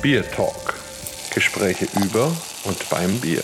Bier Talk. Gespräche über und beim Bier.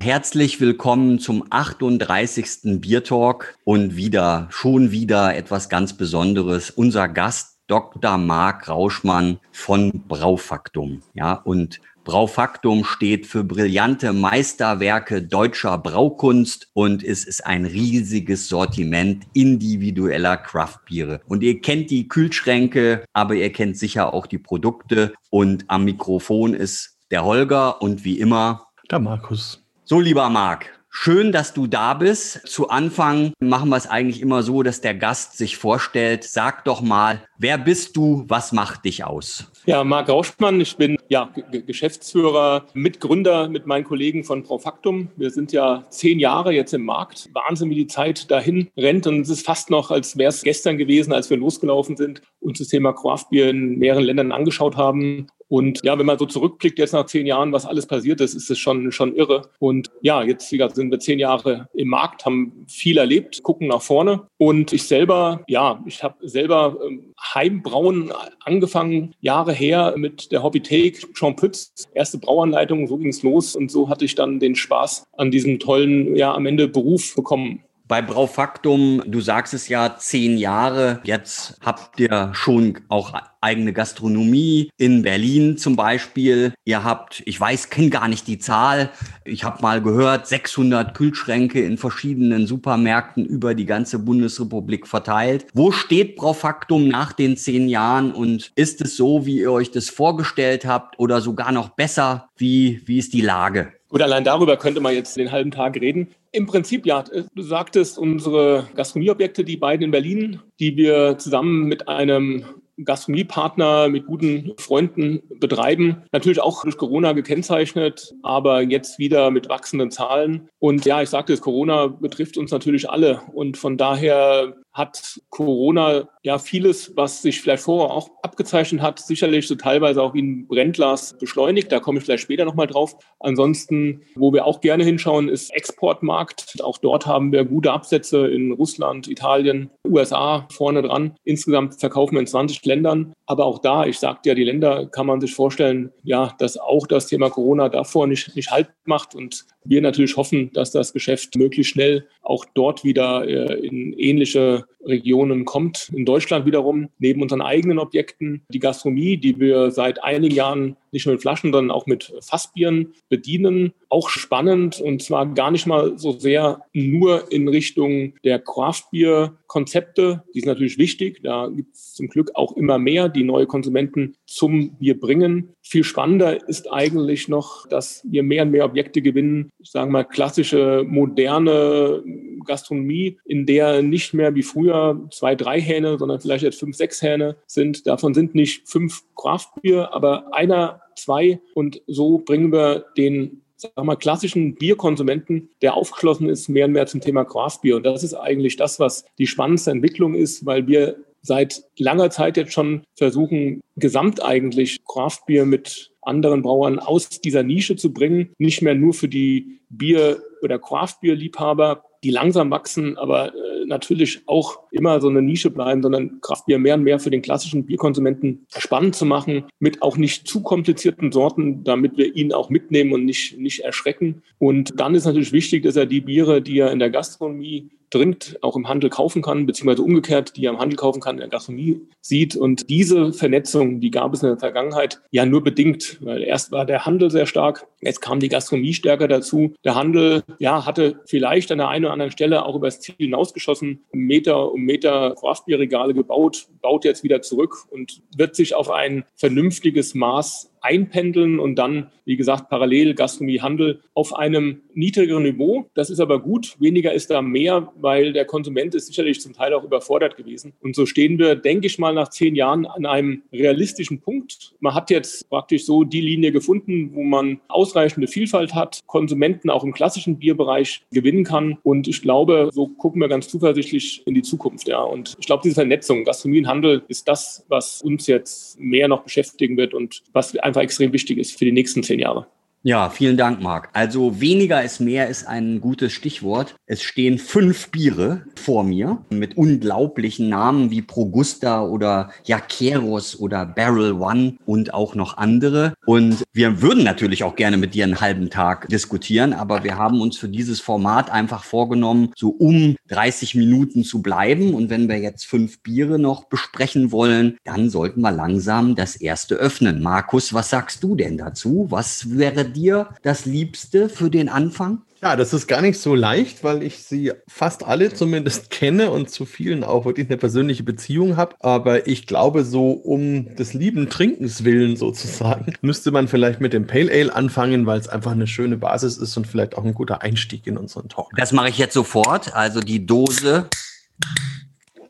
Herzlich willkommen zum 38. Bier Talk und wieder, schon wieder etwas ganz Besonderes. Unser Gast Dr. Marc Rauschmann von Braufaktum. Ja, und Braufaktum steht für brillante Meisterwerke deutscher Braukunst und es ist ein riesiges Sortiment individueller Craftbiere. Und ihr kennt die Kühlschränke, aber ihr kennt sicher auch die Produkte. Und am Mikrofon ist der Holger und wie immer der Markus. So, lieber Marc, Schön, dass du da bist. Zu Anfang machen wir es eigentlich immer so, dass der Gast sich vorstellt. Sag doch mal, wer bist du? Was macht dich aus? Ja, Marc Rauschmann. Ich bin ja, G Geschäftsführer, Mitgründer mit meinen Kollegen von Profactum. Wir sind ja zehn Jahre jetzt im Markt. Wahnsinn, wie die Zeit dahin rennt. Und es ist fast noch, als wäre es gestern gewesen, als wir losgelaufen sind und das Thema Craft Beer in mehreren Ländern angeschaut haben. Und ja, wenn man so zurückblickt jetzt nach zehn Jahren, was alles passiert ist, ist es schon, schon irre. Und ja, jetzt wie gesagt, sind wir zehn Jahre im Markt, haben viel erlebt, gucken nach vorne. Und ich selber, ja, ich habe selber ähm, Heimbrauen angefangen, Jahre her mit der Hobbythek Jean Pütz, erste Brauanleitung, so ging es los. Und so hatte ich dann den Spaß an diesem tollen, ja, am Ende Beruf bekommen. Bei Braufaktum, du sagst es ja, zehn Jahre. Jetzt habt ihr schon auch eigene Gastronomie in Berlin zum Beispiel. Ihr habt, ich weiß, kenne gar nicht die Zahl. Ich habe mal gehört, 600 Kühlschränke in verschiedenen Supermärkten über die ganze Bundesrepublik verteilt. Wo steht Braufaktum nach den zehn Jahren und ist es so, wie ihr euch das vorgestellt habt oder sogar noch besser? Wie, wie ist die Lage? Gut, allein darüber könnte man jetzt den halben Tag reden. Im Prinzip, ja, du sagtest, unsere Gastronomieobjekte, die beiden in Berlin, die wir zusammen mit einem Gastronomiepartner mit guten Freunden betreiben. Natürlich auch durch Corona gekennzeichnet, aber jetzt wieder mit wachsenden Zahlen. Und ja, ich sagte es, Corona betrifft uns natürlich alle. Und von daher hat Corona ja vieles, was sich vielleicht vorher auch abgezeichnet hat, sicherlich so teilweise auch wie ein Brennglas beschleunigt. Da komme ich vielleicht später nochmal drauf. Ansonsten, wo wir auch gerne hinschauen, ist Exportmarkt. Auch dort haben wir gute Absätze in Russland, Italien, USA vorne dran. Insgesamt verkaufen wir in 20 Ländern. Aber auch da, ich sagte ja, die Länder kann man sich vorstellen, ja, dass auch das Thema Corona davor nicht, nicht halt macht und wir natürlich hoffen, dass das Geschäft möglichst schnell auch dort wieder äh, in ähnliche Regionen kommt. In Deutschland wiederum, neben unseren eigenen Objekten, die Gastronomie, die wir seit einigen Jahren nicht nur mit Flaschen, sondern auch mit Fassbieren bedienen. Auch spannend und zwar gar nicht mal so sehr nur in Richtung der Craft-Bier-Konzepte. Die sind natürlich wichtig. Da gibt es zum Glück auch immer mehr, die neue Konsumenten zum Bier bringen. Viel spannender ist eigentlich noch, dass wir mehr und mehr Objekte gewinnen, ich sage mal klassische, moderne Gastronomie, in der nicht mehr wie früher zwei, drei Hähne, sondern vielleicht jetzt fünf, sechs Hähne sind. Davon sind nicht fünf Craft-Bier, aber einer, zwei. Und so bringen wir den sagen wir, klassischen Bierkonsumenten, der aufgeschlossen ist, mehr und mehr zum Thema Craft-Bier. Und das ist eigentlich das, was die spannendste Entwicklung ist, weil wir seit langer Zeit jetzt schon versuchen, gesamt eigentlich Craftbier mit anderen Brauern aus dieser Nische zu bringen. Nicht mehr nur für die Bier- oder Craftbier-Liebhaber, die langsam wachsen, aber äh, natürlich auch immer so eine Nische bleiben, sondern Kraftbier mehr und mehr für den klassischen Bierkonsumenten spannend zu machen, mit auch nicht zu komplizierten Sorten, damit wir ihn auch mitnehmen und nicht, nicht erschrecken. Und dann ist natürlich wichtig, dass er die Biere, die er in der Gastronomie dringend auch im Handel kaufen kann, beziehungsweise umgekehrt, die er im Handel kaufen kann, in der Gastronomie sieht. Und diese Vernetzung, die gab es in der Vergangenheit ja nur bedingt, weil erst war der Handel sehr stark, jetzt kam die Gastronomie stärker dazu. Der Handel, ja, hatte vielleicht an der einen oder anderen Stelle auch übers Ziel hinausgeschossen, Meter um Meter Craftbierregale gebaut, baut jetzt wieder zurück und wird sich auf ein vernünftiges Maß einpendeln und dann, wie gesagt, parallel Gastronomie, Handel auf einem niedrigeren Niveau. Das ist aber gut. Weniger ist da mehr, weil der Konsument ist sicherlich zum Teil auch überfordert gewesen. Und so stehen wir, denke ich mal, nach zehn Jahren an einem realistischen Punkt. Man hat jetzt praktisch so die Linie gefunden, wo man ausreichende Vielfalt hat, Konsumenten auch im klassischen Bierbereich gewinnen kann. Und ich glaube, so gucken wir ganz zuversichtlich in die Zukunft. Ja. Und ich glaube, diese Vernetzung, Gastronomie und Handel ist das, was uns jetzt mehr noch beschäftigen wird und was einfach extrem wichtig ist für die nächsten zehn Jahre. Ja, vielen Dank, Marc. Also weniger ist mehr ist ein gutes Stichwort. Es stehen fünf Biere vor mir mit unglaublichen Namen wie Progusta oder Jaqueros oder Barrel One und auch noch andere. Und wir würden natürlich auch gerne mit dir einen halben Tag diskutieren, aber wir haben uns für dieses Format einfach vorgenommen, so um 30 Minuten zu bleiben. Und wenn wir jetzt fünf Biere noch besprechen wollen, dann sollten wir langsam das erste öffnen. Markus, was sagst du denn dazu? Was wäre dir das Liebste für den Anfang? Ja, das ist gar nicht so leicht, weil ich sie fast alle zumindest kenne und zu vielen auch wirklich eine persönliche Beziehung habe. Aber ich glaube, so um des lieben Trinkens willen sozusagen, müsste man vielleicht mit dem Pale Ale anfangen, weil es einfach eine schöne Basis ist und vielleicht auch ein guter Einstieg in unseren Talk. Das mache ich jetzt sofort. Also die Dose.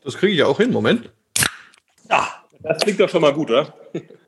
Das kriege ich auch hin. Moment. Ja, das klingt doch schon mal gut, oder?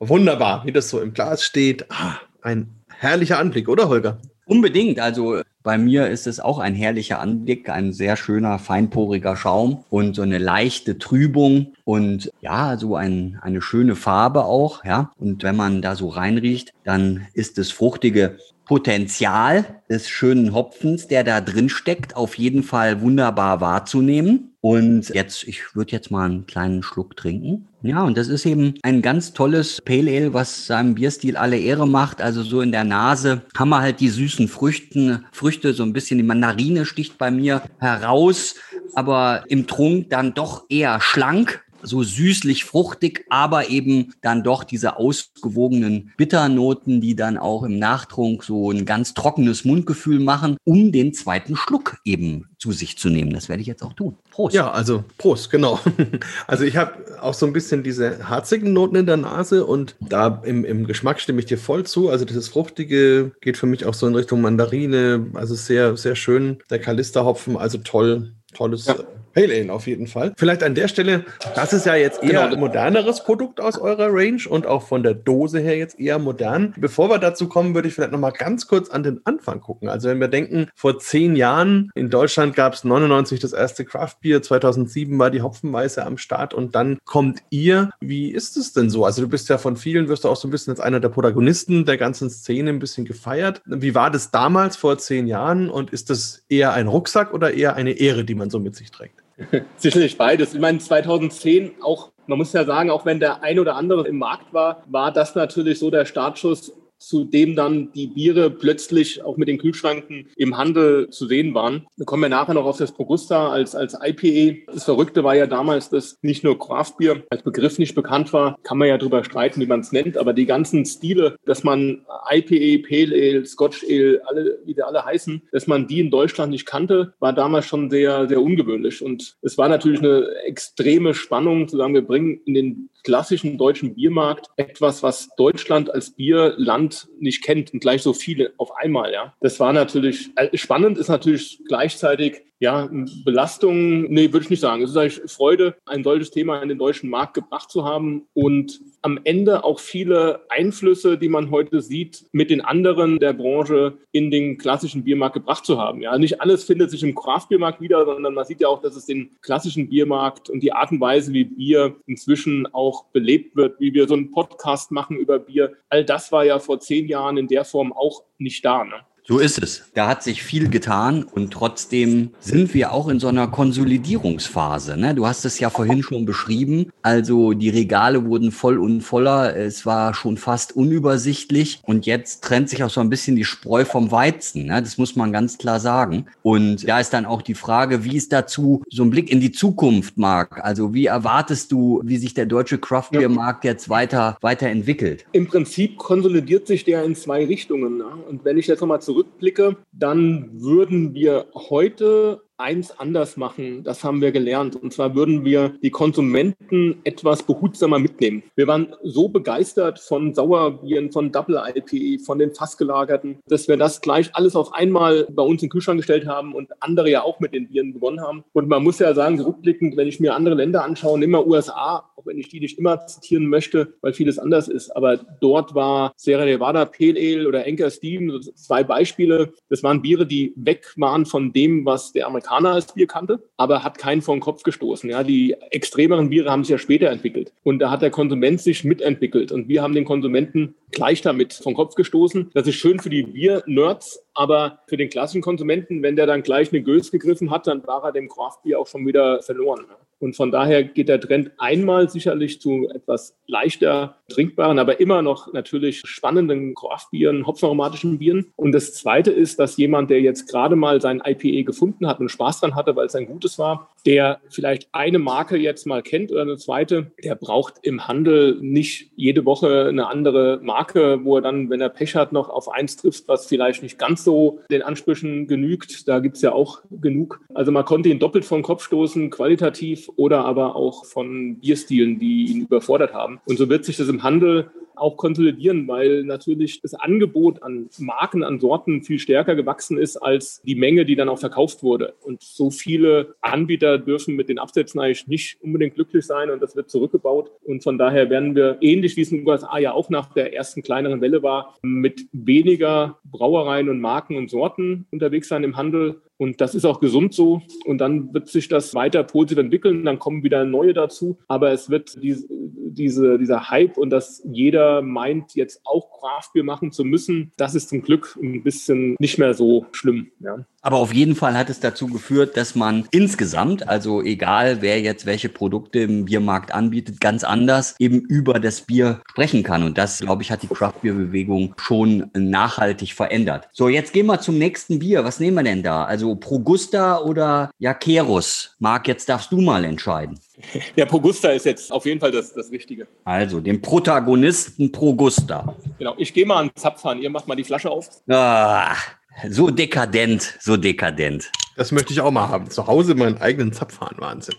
Wunderbar, wie das so im Glas steht. Ah, ein herrlicher Anblick, oder Holger? Unbedingt. Also bei mir ist es auch ein herrlicher Anblick, ein sehr schöner, feinporiger Schaum und so eine leichte Trübung und ja, so ein, eine schöne Farbe auch, ja. Und wenn man da so reinriecht, dann ist das fruchtige Potenzial des schönen Hopfens, der da drin steckt, auf jeden Fall wunderbar wahrzunehmen. Und jetzt, ich würde jetzt mal einen kleinen Schluck trinken. Ja, und das ist eben ein ganz tolles Pale Ale, was seinem Bierstil alle Ehre macht. Also so in der Nase haben wir halt die süßen Früchten, Früchte, so ein bisschen die Mandarine sticht bei mir heraus, aber im Trunk dann doch eher schlank so süßlich fruchtig, aber eben dann doch diese ausgewogenen Bitternoten, die dann auch im Nachtrunk so ein ganz trockenes Mundgefühl machen, um den zweiten Schluck eben zu sich zu nehmen. Das werde ich jetzt auch tun. Prost. Ja, also Prost, genau. Also ich habe auch so ein bisschen diese harzigen Noten in der Nase und da im, im Geschmack stimme ich dir voll zu. Also dieses Fruchtige geht für mich auch so in Richtung Mandarine, also sehr, sehr schön. Der Kalisterhopfen, also toll, tolles ja. Pale Ale auf jeden Fall. Vielleicht an der Stelle, das ist ja jetzt eher genau. ein moderneres Produkt aus eurer Range und auch von der Dose her jetzt eher modern. Bevor wir dazu kommen, würde ich vielleicht noch mal ganz kurz an den Anfang gucken. Also wenn wir denken, vor zehn Jahren in Deutschland gab es 99 das erste Craft Beer, 2007 war die Hopfenweiße am Start und dann kommt ihr. Wie ist es denn so? Also du bist ja von vielen, wirst du auch so ein bisschen als einer der Protagonisten der ganzen Szene ein bisschen gefeiert. Wie war das damals vor zehn Jahren und ist das eher ein Rucksack oder eher eine Ehre, die man so mit sich trägt? Sicherlich beides. Ich meine, 2010 auch, man muss ja sagen, auch wenn der ein oder andere im Markt war, war das natürlich so der Startschuss zu dem dann die Biere plötzlich auch mit den Kühlschranken im Handel zu sehen waren. Wir kommen ja nachher noch auf das Progusta als, als IPE. Das Verrückte war ja damals, dass nicht nur Craft Beer als Begriff nicht bekannt war, kann man ja drüber streiten, wie man es nennt, aber die ganzen Stile, dass man IPE, Pale Ale, Scotch Ale, alle, wie die alle heißen, dass man die in Deutschland nicht kannte, war damals schon sehr, sehr ungewöhnlich. Und es war natürlich eine extreme Spannung zu sagen, wir bringen in den klassischen deutschen Biermarkt etwas, was Deutschland als Bierland nicht kennt und gleich so viele auf einmal. Ja, das war natürlich äh, spannend, ist natürlich gleichzeitig ja, Belastung, nee, würde ich nicht sagen. Es ist eigentlich Freude, ein solches Thema in den deutschen Markt gebracht zu haben und am Ende auch viele Einflüsse, die man heute sieht, mit den anderen der Branche in den klassischen Biermarkt gebracht zu haben. Ja, nicht alles findet sich im Craft-Biermarkt wieder, sondern man sieht ja auch, dass es den klassischen Biermarkt und die Art und Weise, wie Bier inzwischen auch belebt wird, wie wir so einen Podcast machen über Bier. All das war ja vor zehn Jahren in der Form auch nicht da. Ne? So ist es. Da hat sich viel getan und trotzdem sind wir auch in so einer Konsolidierungsphase. Ne? Du hast es ja vorhin schon beschrieben. Also die Regale wurden voll und voller. Es war schon fast unübersichtlich und jetzt trennt sich auch so ein bisschen die Spreu vom Weizen. Ne? Das muss man ganz klar sagen. Und da ist dann auch die Frage, wie ist dazu so ein Blick in die Zukunft, Marc? Also wie erwartest du, wie sich der deutsche Craft Beer Markt jetzt weiter weiterentwickelt? Im Prinzip konsolidiert sich der in zwei Richtungen. Ne? Und wenn ich jetzt nochmal zurück zurückblicke, dann würden wir heute eins anders machen, das haben wir gelernt. Und zwar würden wir die Konsumenten etwas behutsamer mitnehmen. Wir waren so begeistert von Sauerbieren, von Double IPE, von den Fassgelagerten, dass wir das gleich alles auf einmal bei uns in den Kühlschrank gestellt haben und andere ja auch mit den Bieren gewonnen haben. Und man muss ja sagen, rückblickend, wenn ich mir andere Länder anschaue, immer USA, auch wenn ich die nicht immer zitieren möchte, weil vieles anders ist. Aber dort war Sierra Nevada Pale Ale oder Anchor Steam, zwei Beispiele. Das waren Biere, die weg waren von dem, was der Amerikaner Amerikaner als Bier kannte, aber hat keinen vor den Kopf gestoßen. Ja, die extremeren Biere haben sich ja später entwickelt und da hat der Konsument sich mitentwickelt und wir haben den Konsumenten gleich damit vom Kopf gestoßen. Das ist schön für die Bier-Nerds, aber für den klassischen Konsumenten, wenn der dann gleich eine Gös gegriffen hat, dann war er dem Craft-Bier auch schon wieder verloren. Und von daher geht der Trend einmal sicherlich zu etwas leichter trinkbaren, aber immer noch natürlich spannenden Craft-Bieren, hopfenaromatischen Bieren. Und das Zweite ist, dass jemand, der jetzt gerade mal sein IPA gefunden hat und Spaß dran hatte, weil es ein gutes war, der vielleicht eine Marke jetzt mal kennt oder eine zweite, der braucht im Handel nicht jede Woche eine andere Marke, wo er dann, wenn er Pech hat, noch auf eins trifft, was vielleicht nicht ganz so den Ansprüchen genügt. Da gibt's ja auch genug. Also man konnte ihn doppelt den Kopf stoßen, qualitativ oder aber auch von Bierstilen, die ihn überfordert haben. Und so wird sich das im Handel auch konsolidieren, weil natürlich das Angebot an Marken, an Sorten viel stärker gewachsen ist als die Menge, die dann auch verkauft wurde. Und so viele Anbieter dürfen mit den Absätzen eigentlich nicht unbedingt glücklich sein und das wird zurückgebaut. Und von daher werden wir ähnlich wie es in den USA ja auch nach der ersten kleineren Welle war, mit weniger Brauereien und Marken und Sorten unterwegs sein im Handel und das ist auch gesund so. Und dann wird sich das weiter positiv entwickeln. Dann kommen wieder neue dazu. Aber es wird diese, diese, dieser Hype und dass jeder meint, jetzt auch Craftbier machen zu müssen, das ist zum Glück ein bisschen nicht mehr so schlimm. Ja. Aber auf jeden Fall hat es dazu geführt, dass man insgesamt, also egal wer jetzt welche Produkte im Biermarkt anbietet, ganz anders eben über das Bier sprechen kann. Und das, glaube ich, hat die Craftbeer-Bewegung schon nachhaltig verändert. So, jetzt gehen wir zum nächsten Bier. Was nehmen wir denn da? Also Progusta oder Jakerus? Marc, jetzt darfst du mal entscheiden. Ja, Progusta ist jetzt auf jeden Fall das, das Richtige. Also, den Protagonisten Progusta. Genau, ich gehe mal an Zapfhahn. Ihr macht mal die Flasche auf. Ah, so dekadent, so dekadent. Das möchte ich auch mal haben. Zu Hause meinen eigenen Zapfhahn. Wahnsinn.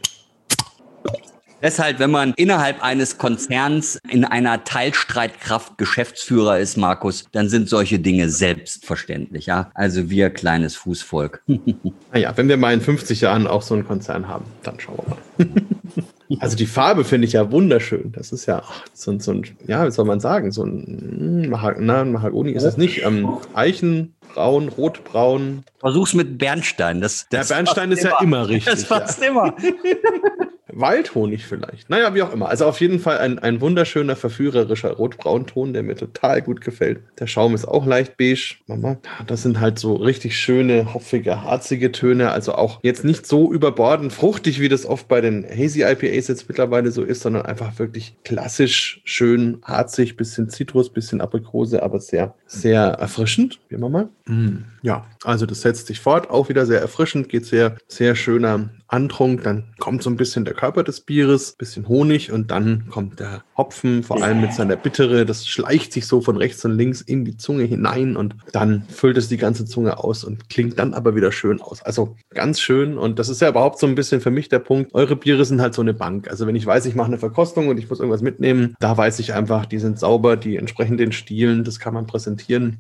Deshalb, wenn man innerhalb eines Konzerns in einer Teilstreitkraft Geschäftsführer ist, Markus, dann sind solche Dinge selbstverständlich, ja. Also wir kleines Fußvolk. naja, wenn wir mal in 50 Jahren auch so einen Konzern haben, dann schauen wir mal. Also die Farbe finde ich ja wunderschön. Das ist ja so, so ein, ja, wie soll man sagen, so ein hm, Mahag na, Mahagoni ist es nicht. Ähm, Eichenbraun, Rotbraun. Versuch's mit Bernstein. Das, das ja, Bernstein ist immer. ja immer richtig. Das passt ja. immer. Waldhonig vielleicht. Naja, wie auch immer. Also auf jeden Fall ein, ein wunderschöner, verführerischer Rotbraunton, der mir total gut gefällt. Der Schaum ist auch leicht beige. Mama, das sind halt so richtig schöne, hopfige, harzige Töne. Also auch jetzt nicht so überbordend fruchtig, wie das oft bei den Hazy IPAs jetzt mittlerweile so ist, sondern einfach wirklich klassisch, schön, harzig, bisschen Zitrus, bisschen Aprikose, aber sehr, sehr erfrischend. Wie wir mal. Mm, ja, also das setzt sich fort. Auch wieder sehr erfrischend, geht sehr, sehr schöner Antrunk, dann kommt so ein bisschen der Körper des Bieres, bisschen Honig und dann kommt der Hopfen, vor allem mit seiner Bittere. Das schleicht sich so von rechts und links in die Zunge hinein und dann füllt es die ganze Zunge aus und klingt dann aber wieder schön aus. Also ganz schön und das ist ja überhaupt so ein bisschen für mich der Punkt. Eure Biere sind halt so eine Bank. Also wenn ich weiß, ich mache eine Verkostung und ich muss irgendwas mitnehmen, da weiß ich einfach, die sind sauber, die entsprechen den Stilen, das kann man präsentieren.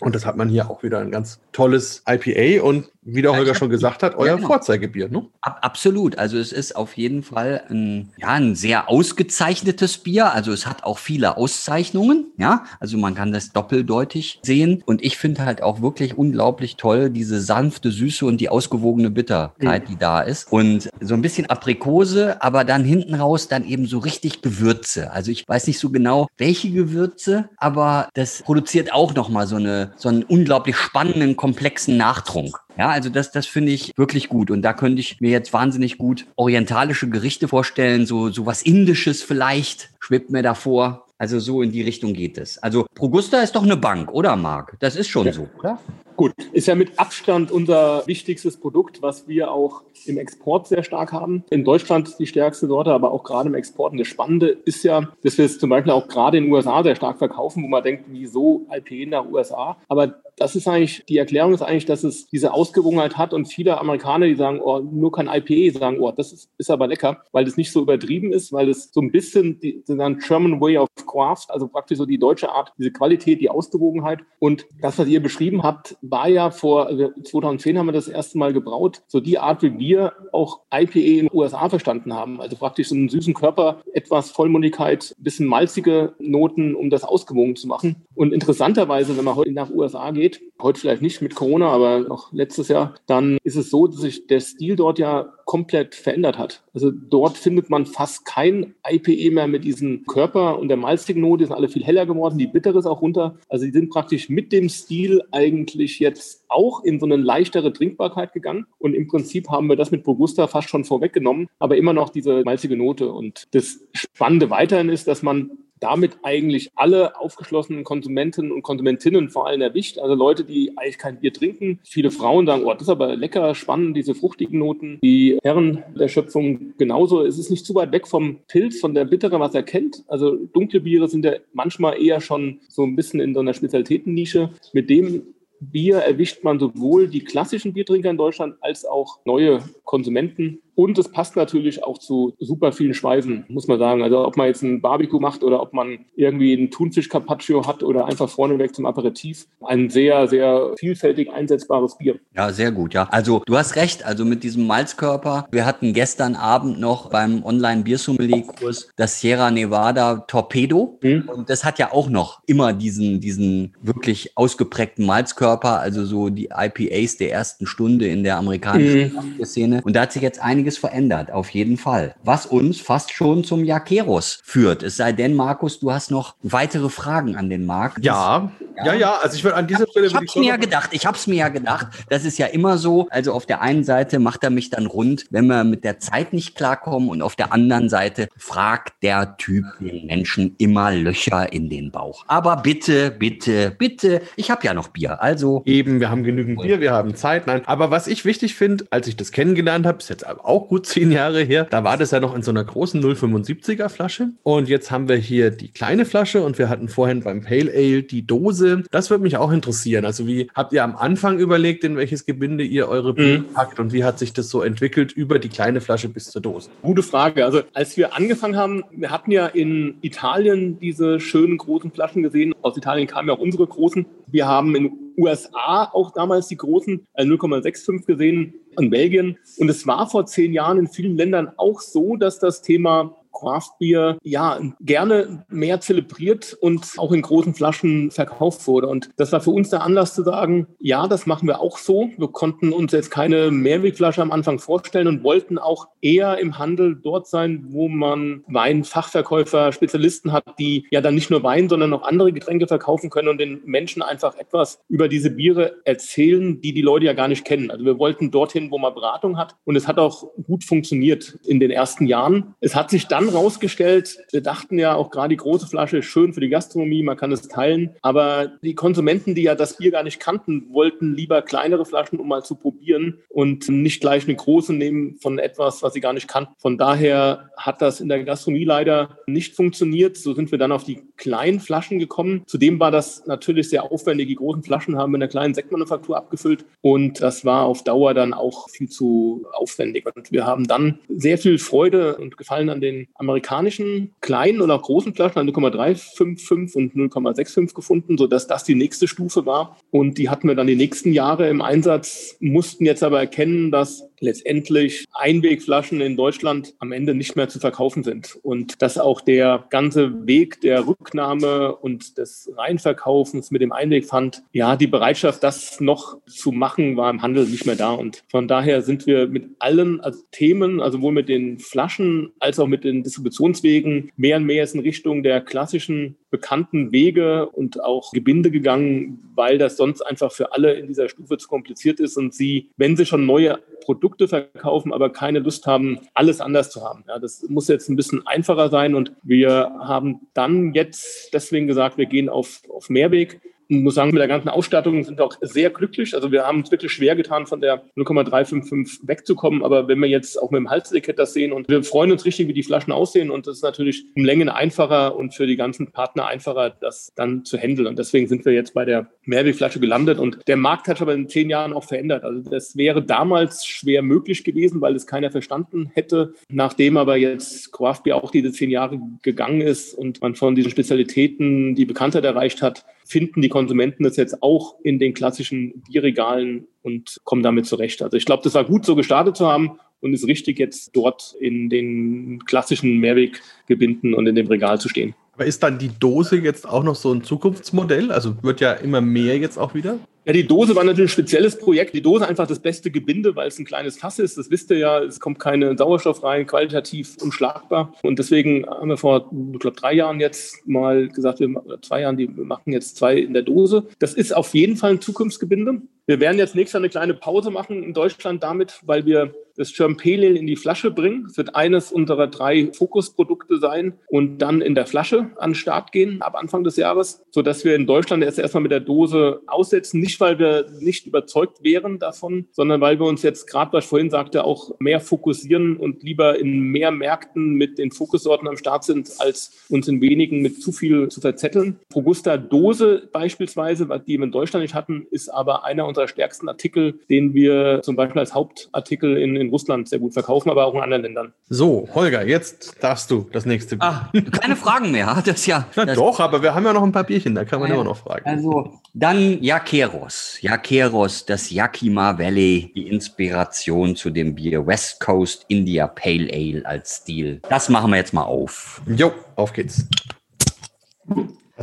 Und das hat man hier auch wieder ein ganz tolles IPA und wie der Holger schon gesagt hat, euer ja, genau. Vorzeigebier, ne? absolut. Also es ist auf jeden Fall ein, ja, ein sehr ausgezeichnetes Bier. Also es hat auch viele Auszeichnungen, ja. Also man kann das doppeldeutig sehen. Und ich finde halt auch wirklich unglaublich toll diese sanfte Süße und die ausgewogene Bitterkeit, mhm. die da ist. Und so ein bisschen Aprikose, aber dann hinten raus dann eben so richtig Gewürze. Also ich weiß nicht so genau, welche Gewürze, aber das produziert auch nochmal so eine, so einen unglaublich spannenden, komplexen Nachtrunk. Ja, also das, das finde ich wirklich gut. Und da könnte ich mir jetzt wahnsinnig gut orientalische Gerichte vorstellen, so, so was Indisches vielleicht schwebt mir davor. Also so in die Richtung geht es. Also Progusta ist doch eine Bank, oder Marc? Das ist schon ja. so, oder? Gut, ist ja mit Abstand unser wichtigstes Produkt, was wir auch im Export sehr stark haben. In Deutschland die stärkste Sorte, aber auch gerade im Export. Und das Spannende ist ja, dass wir es zum Beispiel auch gerade in den USA sehr stark verkaufen, wo man denkt, wieso IP nach USA? Aber das ist eigentlich, die Erklärung ist eigentlich, dass es diese Ausgewogenheit hat und viele Amerikaner, die sagen, oh, nur kein IPA, sagen, oh, das ist, ist aber lecker, weil es nicht so übertrieben ist, weil es so ein bisschen die, den German Way of Craft, also praktisch so die deutsche Art, diese Qualität, die Ausgewogenheit und das, was ihr beschrieben habt, war ja vor also 2010 haben wir das erste Mal gebraut, so die Art, wie wir auch IPA in den USA verstanden haben. Also praktisch so einen süßen Körper, etwas Vollmundigkeit, bisschen malzige Noten, um das ausgewogen zu machen. Und interessanterweise, wenn man heute nach USA geht, heute vielleicht nicht mit Corona, aber noch letztes Jahr, dann ist es so, dass sich der Stil dort ja komplett verändert hat. Also dort findet man fast kein IPE mehr mit diesem Körper und der malzigen Note, die sind alle viel heller geworden, die bittere ist auch runter. Also die sind praktisch mit dem Stil eigentlich jetzt auch in so eine leichtere Trinkbarkeit gegangen. Und im Prinzip haben wir das mit Robusta fast schon vorweggenommen, aber immer noch diese malzige Note. Und das Spannende weiterhin ist, dass man damit eigentlich alle aufgeschlossenen Konsumenten und Konsumentinnen vor allem erwischt. Also Leute, die eigentlich kein Bier trinken. Viele Frauen sagen, oh, das ist aber lecker, spannend, diese fruchtigen Noten. Die Herren der Schöpfung genauso. Es ist nicht zu weit weg vom Pilz, von der Bittere, was er kennt. Also dunkle Biere sind ja manchmal eher schon so ein bisschen in so einer Spezialitätennische. Mit dem Bier erwischt man sowohl die klassischen Biertrinker in Deutschland als auch neue Konsumenten. Und es passt natürlich auch zu super vielen Speisen, muss man sagen. Also ob man jetzt ein Barbecue macht oder ob man irgendwie einen Thunfisch Carpaccio hat oder einfach vorneweg zum Aperitif. Ein sehr, sehr vielfältig einsetzbares Bier. Ja, sehr gut, ja. Also du hast recht, also mit diesem Malzkörper. Wir hatten gestern Abend noch beim Online-Biersommelier-Kurs das Sierra Nevada Torpedo. Mhm. Und das hat ja auch noch immer diesen, diesen wirklich ausgeprägten Malzkörper, also so die IPAs der ersten Stunde in der amerikanischen mhm. Szene. Und da hat sich jetzt einiges einiges verändert, auf jeden Fall. Was uns fast schon zum Jakeros führt. Es sei denn, Markus, du hast noch weitere Fragen an den Markt. Ja, ja, ja. ja. Also ich würde an dieser Stelle. Ich habe es mir ja gedacht. Ich habe es mir ja gedacht. Das ist ja immer so. Also auf der einen Seite macht er mich dann rund, wenn wir mit der Zeit nicht klarkommen, und auf der anderen Seite fragt der Typ den Menschen immer Löcher in den Bauch. Aber bitte, bitte, bitte. Ich habe ja noch Bier. Also eben. Wir haben genügend Bier. Wir haben Zeit. Nein. Aber was ich wichtig finde, als ich das kennengelernt habe, ist jetzt auch auch gut zehn Jahre her. Da war das ja noch in so einer großen 0,75er Flasche. Und jetzt haben wir hier die kleine Flasche und wir hatten vorhin beim Pale Ale die Dose. Das würde mich auch interessieren. Also wie habt ihr am Anfang überlegt, in welches Gebinde ihr eure Bier mhm. packt und wie hat sich das so entwickelt über die kleine Flasche bis zur Dose? Gute Frage. Also als wir angefangen haben, wir hatten ja in Italien diese schönen großen Flaschen gesehen. Aus Italien kamen ja auch unsere großen. Wir haben in USA auch damals die großen 0,65 äh, gesehen in Belgien. Und es war vor zehn Jahren in vielen Ländern auch so, dass das Thema Craft Beer ja gerne mehr zelebriert und auch in großen Flaschen verkauft wurde. Und das war für uns der Anlass zu sagen, ja, das machen wir auch so. Wir konnten uns jetzt keine Mehrwegflasche am Anfang vorstellen und wollten auch eher im Handel dort sein, wo man Weinfachverkäufer, Spezialisten hat, die ja dann nicht nur Wein, sondern auch andere Getränke verkaufen können und den Menschen einfach etwas über diese Biere erzählen, die die Leute ja gar nicht kennen. Also wir wollten dorthin, wo man Beratung hat und es hat auch gut funktioniert in den ersten Jahren. Es hat sich dann rausgestellt, wir dachten ja auch gerade die große Flasche ist schön für die Gastronomie, man kann es teilen, aber die Konsumenten, die ja das Bier gar nicht kannten, wollten lieber kleinere Flaschen, um mal zu probieren und nicht gleich eine große nehmen von etwas, was sie gar nicht kannten. Von daher hat das in der Gastronomie leider nicht funktioniert. So sind wir dann auf die kleinen Flaschen gekommen. Zudem war das natürlich sehr aufwendig. Die großen Flaschen haben wir in einer kleinen Sektmanufaktur abgefüllt und das war auf Dauer dann auch viel zu aufwendig. Und wir haben dann sehr viel Freude und Gefallen an den amerikanischen kleinen oder großen Flaschen, 0,355 und 0,65 gefunden, sodass das die nächste Stufe war. Und die hatten wir dann die nächsten Jahre im Einsatz, mussten jetzt aber erkennen, dass letztendlich Einwegflaschen in Deutschland am Ende nicht mehr zu verkaufen sind. Und dass auch der ganze Weg der Rücknahme und des Reinverkaufens mit dem Einwegpfand, ja, die Bereitschaft, das noch zu machen, war im Handel nicht mehr da. Und von daher sind wir mit allen Themen, also sowohl mit den Flaschen als auch mit den Distributionswegen, mehr und mehr in Richtung der klassischen bekannten Wege und auch Gebinde gegangen, weil das sonst einfach für alle in dieser Stufe zu kompliziert ist und sie, wenn sie schon neue Produkte verkaufen, aber keine Lust haben, alles anders zu haben. Ja, das muss jetzt ein bisschen einfacher sein und wir haben dann jetzt deswegen gesagt, wir gehen auf, auf Mehrweg ich muss sagen, mit der ganzen Ausstattung sind wir auch sehr glücklich. Also wir haben es wirklich schwer getan, von der 0,355 wegzukommen. Aber wenn wir jetzt auch mit dem Halsetikett das sehen und wir freuen uns richtig, wie die Flaschen aussehen und das ist natürlich um Längen einfacher und für die ganzen Partner einfacher, das dann zu handeln. Und deswegen sind wir jetzt bei der Mehrwegflasche gelandet und der Markt hat sich aber in zehn Jahren auch verändert. Also das wäre damals schwer möglich gewesen, weil es keiner verstanden hätte. Nachdem aber jetzt Craft Beer auch diese zehn Jahre gegangen ist und man von diesen Spezialitäten die Bekanntheit erreicht hat, finden die Konsumenten das jetzt auch in den klassischen Bierregalen und kommen damit zurecht. Also ich glaube, das war gut, so gestartet zu haben und ist richtig, jetzt dort in den klassischen Mehrweggebinden und in dem Regal zu stehen. Aber ist dann die Dose jetzt auch noch so ein Zukunftsmodell? Also wird ja immer mehr jetzt auch wieder? Ja, die Dose war natürlich ein spezielles Projekt. Die Dose einfach das beste Gebinde, weil es ein kleines Fass ist. Das wisst ihr ja. Es kommt keine Sauerstoff rein, qualitativ unschlagbar. Und deswegen haben wir vor, ich glaube, drei Jahren jetzt mal gesagt, wir, oder zwei Jahren, die wir machen jetzt zwei in der Dose. Das ist auf jeden Fall ein Zukunftsgebinde. Wir werden jetzt nächstes Jahr eine kleine Pause machen in Deutschland damit, weil wir das Germpelil in die Flasche bringen. Es wird eines unserer drei Fokusprodukte sein und dann in der Flasche an den Start gehen ab Anfang des Jahres, sodass wir in Deutschland erst erstmal mit der Dose aussetzen. Nicht, weil wir nicht überzeugt wären davon, sondern weil wir uns jetzt gerade, was ich vorhin sagte, auch mehr fokussieren und lieber in mehr Märkten mit den Fokussorten am Start sind, als uns in wenigen mit zu viel zu verzetteln. Progusta Dose beispielsweise, die wir in Deutschland nicht hatten, ist aber einer unserer stärksten Artikel, den wir zum Beispiel als Hauptartikel in, in Russland sehr gut verkaufen, aber auch in anderen Ländern. So, Holger, jetzt darfst du das nächste Bier. Ah, keine Fragen mehr. Das ja. Na das doch, aber wir haben ja noch ein paar Bierchen, da kann man äh, immer noch fragen. Also, dann Jakeros. Jakeros, das Yakima Valley, die Inspiration zu dem Bier West Coast India Pale Ale als Stil. Das machen wir jetzt mal auf. Jo, auf geht's.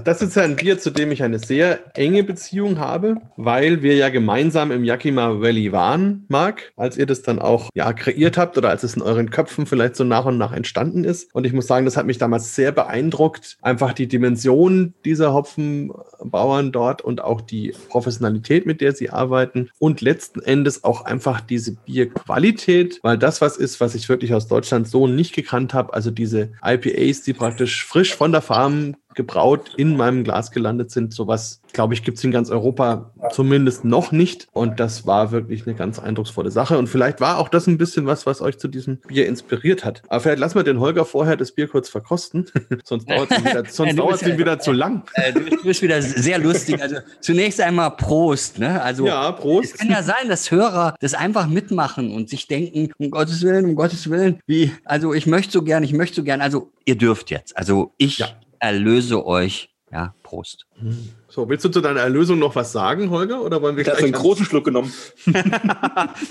Das ist ein Bier, zu dem ich eine sehr enge Beziehung habe, weil wir ja gemeinsam im Yakima Valley waren, Marc, als ihr das dann auch ja kreiert habt oder als es in euren Köpfen vielleicht so nach und nach entstanden ist. Und ich muss sagen, das hat mich damals sehr beeindruckt. Einfach die Dimension dieser Hopfenbauern dort und auch die Professionalität, mit der sie arbeiten und letzten Endes auch einfach diese Bierqualität, weil das was ist, was ich wirklich aus Deutschland so nicht gekannt habe. Also diese IPAs, die praktisch frisch von der Farm gebraut in meinem Glas gelandet sind. Sowas, glaube ich, gibt es in ganz Europa zumindest noch nicht. Und das war wirklich eine ganz eindrucksvolle Sache. Und vielleicht war auch das ein bisschen was, was euch zu diesem Bier inspiriert hat. Aber vielleicht lassen wir den Holger vorher das Bier kurz verkosten. sonst dauert es wieder, sonst dauert es ihm wieder zu lang. Äh, du bist wieder sehr lustig. Also zunächst einmal Prost. Ne? Also, ja, Prost. Es kann ja sein, dass Hörer das einfach mitmachen und sich denken, um Gottes Willen, um Gottes Willen, wie, also ich möchte so gern, ich möchte so gern. Also ihr dürft jetzt. Also ich ja erlöse euch. Ja, Prost. Hm. So, willst du zu deiner Erlösung noch was sagen, Holger? Oder wollen wir ich gleich einen großen Schluck genommen?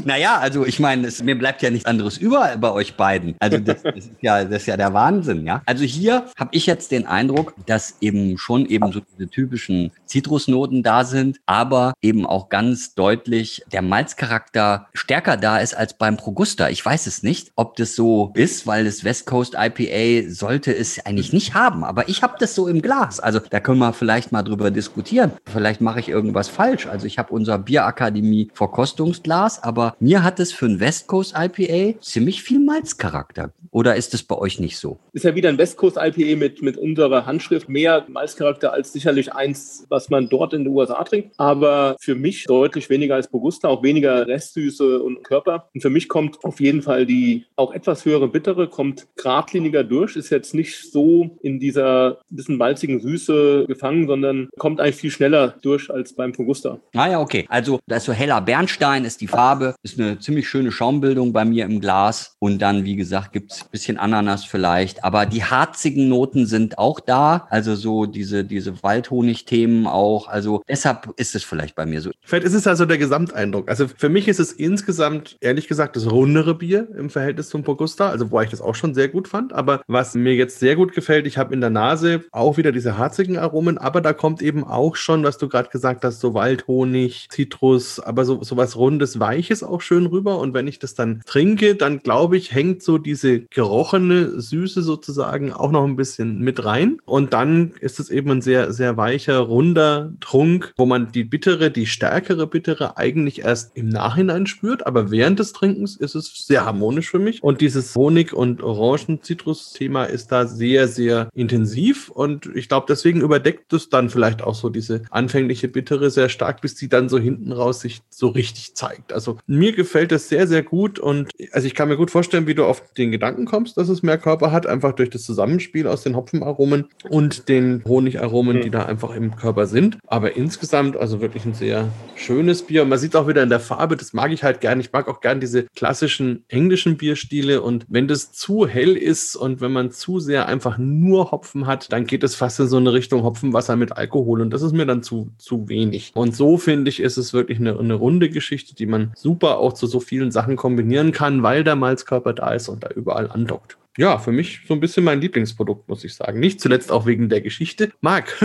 naja, also ich meine, mir bleibt ja nichts anderes über bei euch beiden. Also das, das, ist, ja, das ist ja der Wahnsinn, ja. Also hier habe ich jetzt den Eindruck, dass eben schon eben so diese typischen Zitrusnoten da sind, aber eben auch ganz deutlich der Malzcharakter stärker da ist als beim Progusta. Ich weiß es nicht, ob das so ist, weil das West Coast IPA sollte es eigentlich nicht haben, aber ich habe das so im Glas. Also da können wir vielleicht mal drüber diskutieren diskutieren. Vielleicht mache ich irgendwas falsch. Also ich habe unser Bierakademie Verkostungsglas, aber mir hat es für ein West Coast IPA ziemlich viel Malzcharakter. Oder ist es bei euch nicht so? Ist ja wieder ein West Coast IPA mit, mit unserer Handschrift mehr Malzcharakter als sicherlich eins, was man dort in den USA trinkt. Aber für mich deutlich weniger als Bogusta, auch weniger Restsüße und Körper. Und für mich kommt auf jeden Fall die auch etwas höhere Bittere, kommt geradliniger durch, ist jetzt nicht so in dieser bisschen malzigen Süße gefangen, sondern kommt eigentlich viel schneller durch als beim Progusta. Ah ja, okay. Also da ist so heller Bernstein, ist die Farbe, ist eine ziemlich schöne Schaumbildung bei mir im Glas. Und dann, wie gesagt, gibt es ein bisschen Ananas vielleicht. Aber die harzigen Noten sind auch da. Also so diese, diese Waldhonig-Themen auch. Also deshalb ist es vielleicht bei mir so. Vielleicht ist es also der Gesamteindruck. Also für mich ist es insgesamt, ehrlich gesagt, das rundere Bier im Verhältnis zum Progusta. Also wo ich das auch schon sehr gut fand. Aber was mir jetzt sehr gut gefällt, ich habe in der Nase auch wieder diese harzigen Aromen, aber da kommt eben auch schon, was du gerade gesagt hast, so Waldhonig, Zitrus, aber so, so was Rundes, Weiches auch schön rüber. Und wenn ich das dann trinke, dann glaube ich, hängt so diese gerochene Süße sozusagen auch noch ein bisschen mit rein. Und dann ist es eben ein sehr, sehr weicher, runder Trunk, wo man die bittere, die stärkere bittere eigentlich erst im Nachhinein spürt. Aber während des Trinkens ist es sehr harmonisch für mich. Und dieses Honig- und Orangen-Zitrus-Thema ist da sehr, sehr intensiv. Und ich glaube, deswegen überdeckt es dann vielleicht auch so so diese anfängliche Bittere sehr stark, bis die dann so hinten raus sich so richtig zeigt. Also mir gefällt das sehr, sehr gut und also ich kann mir gut vorstellen, wie du auf den Gedanken kommst, dass es mehr Körper hat, einfach durch das Zusammenspiel aus den Hopfenaromen und den Honigaromen, mhm. die da einfach im Körper sind. Aber insgesamt also wirklich ein sehr schönes Bier. Und man sieht auch wieder in der Farbe, das mag ich halt gerne. Ich mag auch gerne diese klassischen englischen Bierstile und wenn das zu hell ist und wenn man zu sehr einfach nur Hopfen hat, dann geht es fast in so eine Richtung Hopfenwasser mit Alkohol und das ist mir dann zu, zu wenig. Und so finde ich, ist es wirklich eine, eine runde Geschichte, die man super auch zu so vielen Sachen kombinieren kann, weil der Malzkörper da ist und da überall andockt ja, für mich so ein bisschen mein Lieblingsprodukt, muss ich sagen. Nicht zuletzt auch wegen der Geschichte. Marc,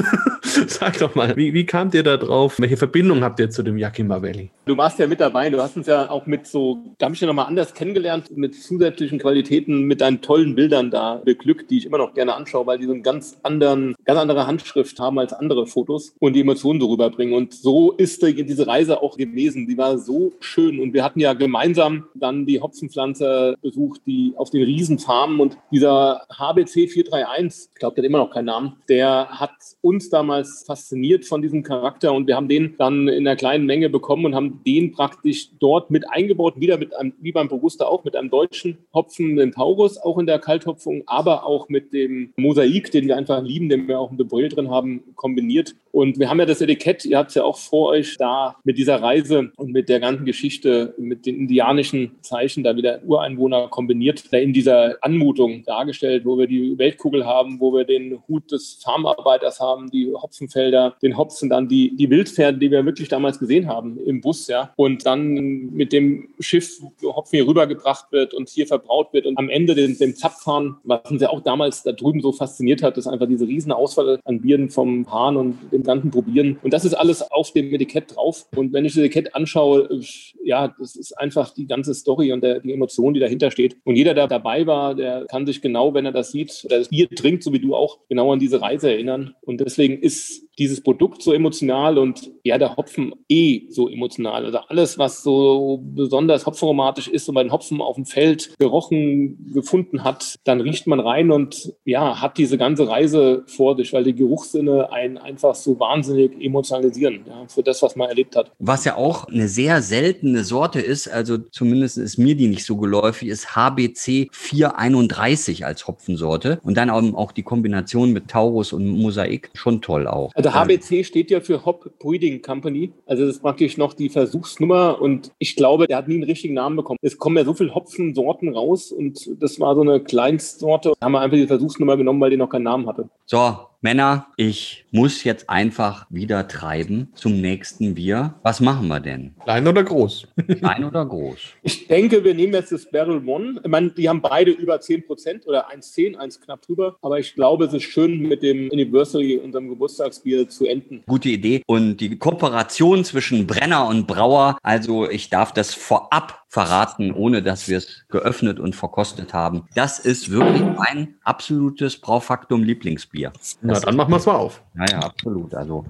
sag doch mal, wie, wie kamt ihr da drauf? Welche Verbindung habt ihr zu dem Yakima Valley? Du warst ja mit dabei. Du hast uns ja auch mit so, da habe ich ja nochmal anders kennengelernt, mit zusätzlichen Qualitäten, mit deinen tollen Bildern da beglückt, die ich immer noch gerne anschaue, weil die so einen ganz anderen, ganz andere Handschrift haben als andere Fotos und die Emotionen so rüberbringen. Und so ist diese Reise auch gewesen. Die war so schön. Und wir hatten ja gemeinsam dann die Hopfenpflanze besucht, die auf den Riesenfarmen und dieser HBC 431, ich glaube, der hat immer noch keinen Namen, der hat uns damals fasziniert von diesem Charakter. Und wir haben den dann in einer kleinen Menge bekommen und haben den praktisch dort mit eingebaut, wieder mit einem, wie beim Robusta auch, mit einem deutschen Hopfen, den Taurus, auch in der Kalthopfung, aber auch mit dem Mosaik, den wir einfach lieben, den wir auch im Debril drin haben, kombiniert. Und wir haben ja das Etikett, ihr habt es ja auch vor euch da mit dieser Reise und mit der ganzen Geschichte, mit den indianischen Zeichen, da wieder Ureinwohner kombiniert, da in dieser Anmutung dargestellt, wo wir die Weltkugel haben, wo wir den Hut des Farmarbeiters haben, die Hopfenfelder, den Hopfen, dann die, die Wildpferde, die wir wirklich damals gesehen haben im Bus, ja. Und dann mit dem Schiff, Hopfen hier rübergebracht wird und hier verbraut wird und am Ende den, dem Zapfahren, was uns ja auch damals da drüben so fasziniert hat, ist einfach diese riesen Auswahl an Bieren vom Hahn und dem ganzen Probieren. Und das ist alles auf dem Etikett drauf. Und wenn ich das Etikett anschaue, ja, das ist einfach die ganze Story und der, die Emotion, die dahinter steht. Und jeder, der dabei war, der kann sich genau, wenn er das sieht, das Bier trinkt, so wie du auch, genau an diese Reise erinnern. Und deswegen ist dieses Produkt so emotional und ja, der Hopfen eh so emotional. Also alles, was so besonders hopfenaromatisch ist und man den Hopfen auf dem Feld gerochen, gefunden hat, dann riecht man rein und ja, hat diese ganze Reise vor sich, weil die Geruchssinne einen einfach so wahnsinnig emotionalisieren ja, für das, was man erlebt hat. Was ja auch eine sehr seltene Sorte ist, also zumindest ist mir die nicht so geläufig, ist HBC 431 als Hopfensorte und dann auch die Kombination mit Taurus und Mosaik schon toll auch. Also HBC steht ja für Hop Breeding Company. Also das ist praktisch noch die Versuchsnummer und ich glaube, der hat nie einen richtigen Namen bekommen. Es kommen ja so viele Hopfensorten raus und das war so eine Kleinstsorte. Da haben wir einfach die Versuchsnummer genommen, weil die noch keinen Namen hatte. So, Männer, ich muss jetzt einfach wieder treiben zum nächsten Bier. Was machen wir denn? Klein oder groß? Klein oder groß? Ich denke, wir nehmen jetzt das Barrel One. Ich meine, die haben beide über 10 Prozent oder 1,10, eins knapp drüber. Aber ich glaube, es ist schön, mit dem Anniversary, unserem Geburtstagsbier, zu enden. Gute Idee. Und die Kooperation zwischen Brenner und Brauer, also ich darf das vorab verraten, ohne dass wir es geöffnet und verkostet haben. Das ist wirklich mein absolutes Braufaktum Lieblingsbier. Na, dann machen wir es mal auf. Ja, ja, absolut. Also,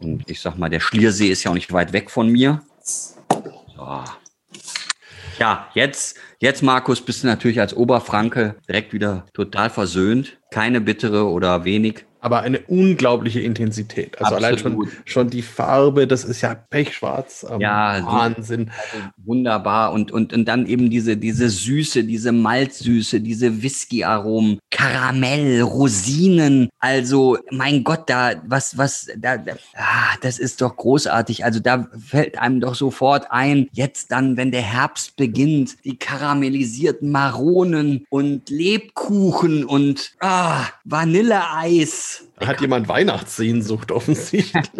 und ich sag mal, der Schliersee ist ja auch nicht weit weg von mir. So. Ja, jetzt, jetzt, Markus, bist du natürlich als Oberfranke direkt wieder total versöhnt. Keine bittere oder wenig aber eine unglaubliche Intensität. Also Absolut. allein schon, schon die Farbe, das ist ja pechschwarz. Ähm, ja, Wahnsinn. Also wunderbar. Und, und, und dann eben diese, diese Süße, diese Malzsüße, diese Whisky-Aromen, Karamell, Rosinen. Also, mein Gott, da, was, was, da, da ah, das ist doch großartig. Also, da fällt einem doch sofort ein, jetzt dann, wenn der Herbst beginnt, die karamellisierten Maronen und Lebkuchen und ah, Vanilleeis hat jemand Weihnachtssehnsucht offensichtlich.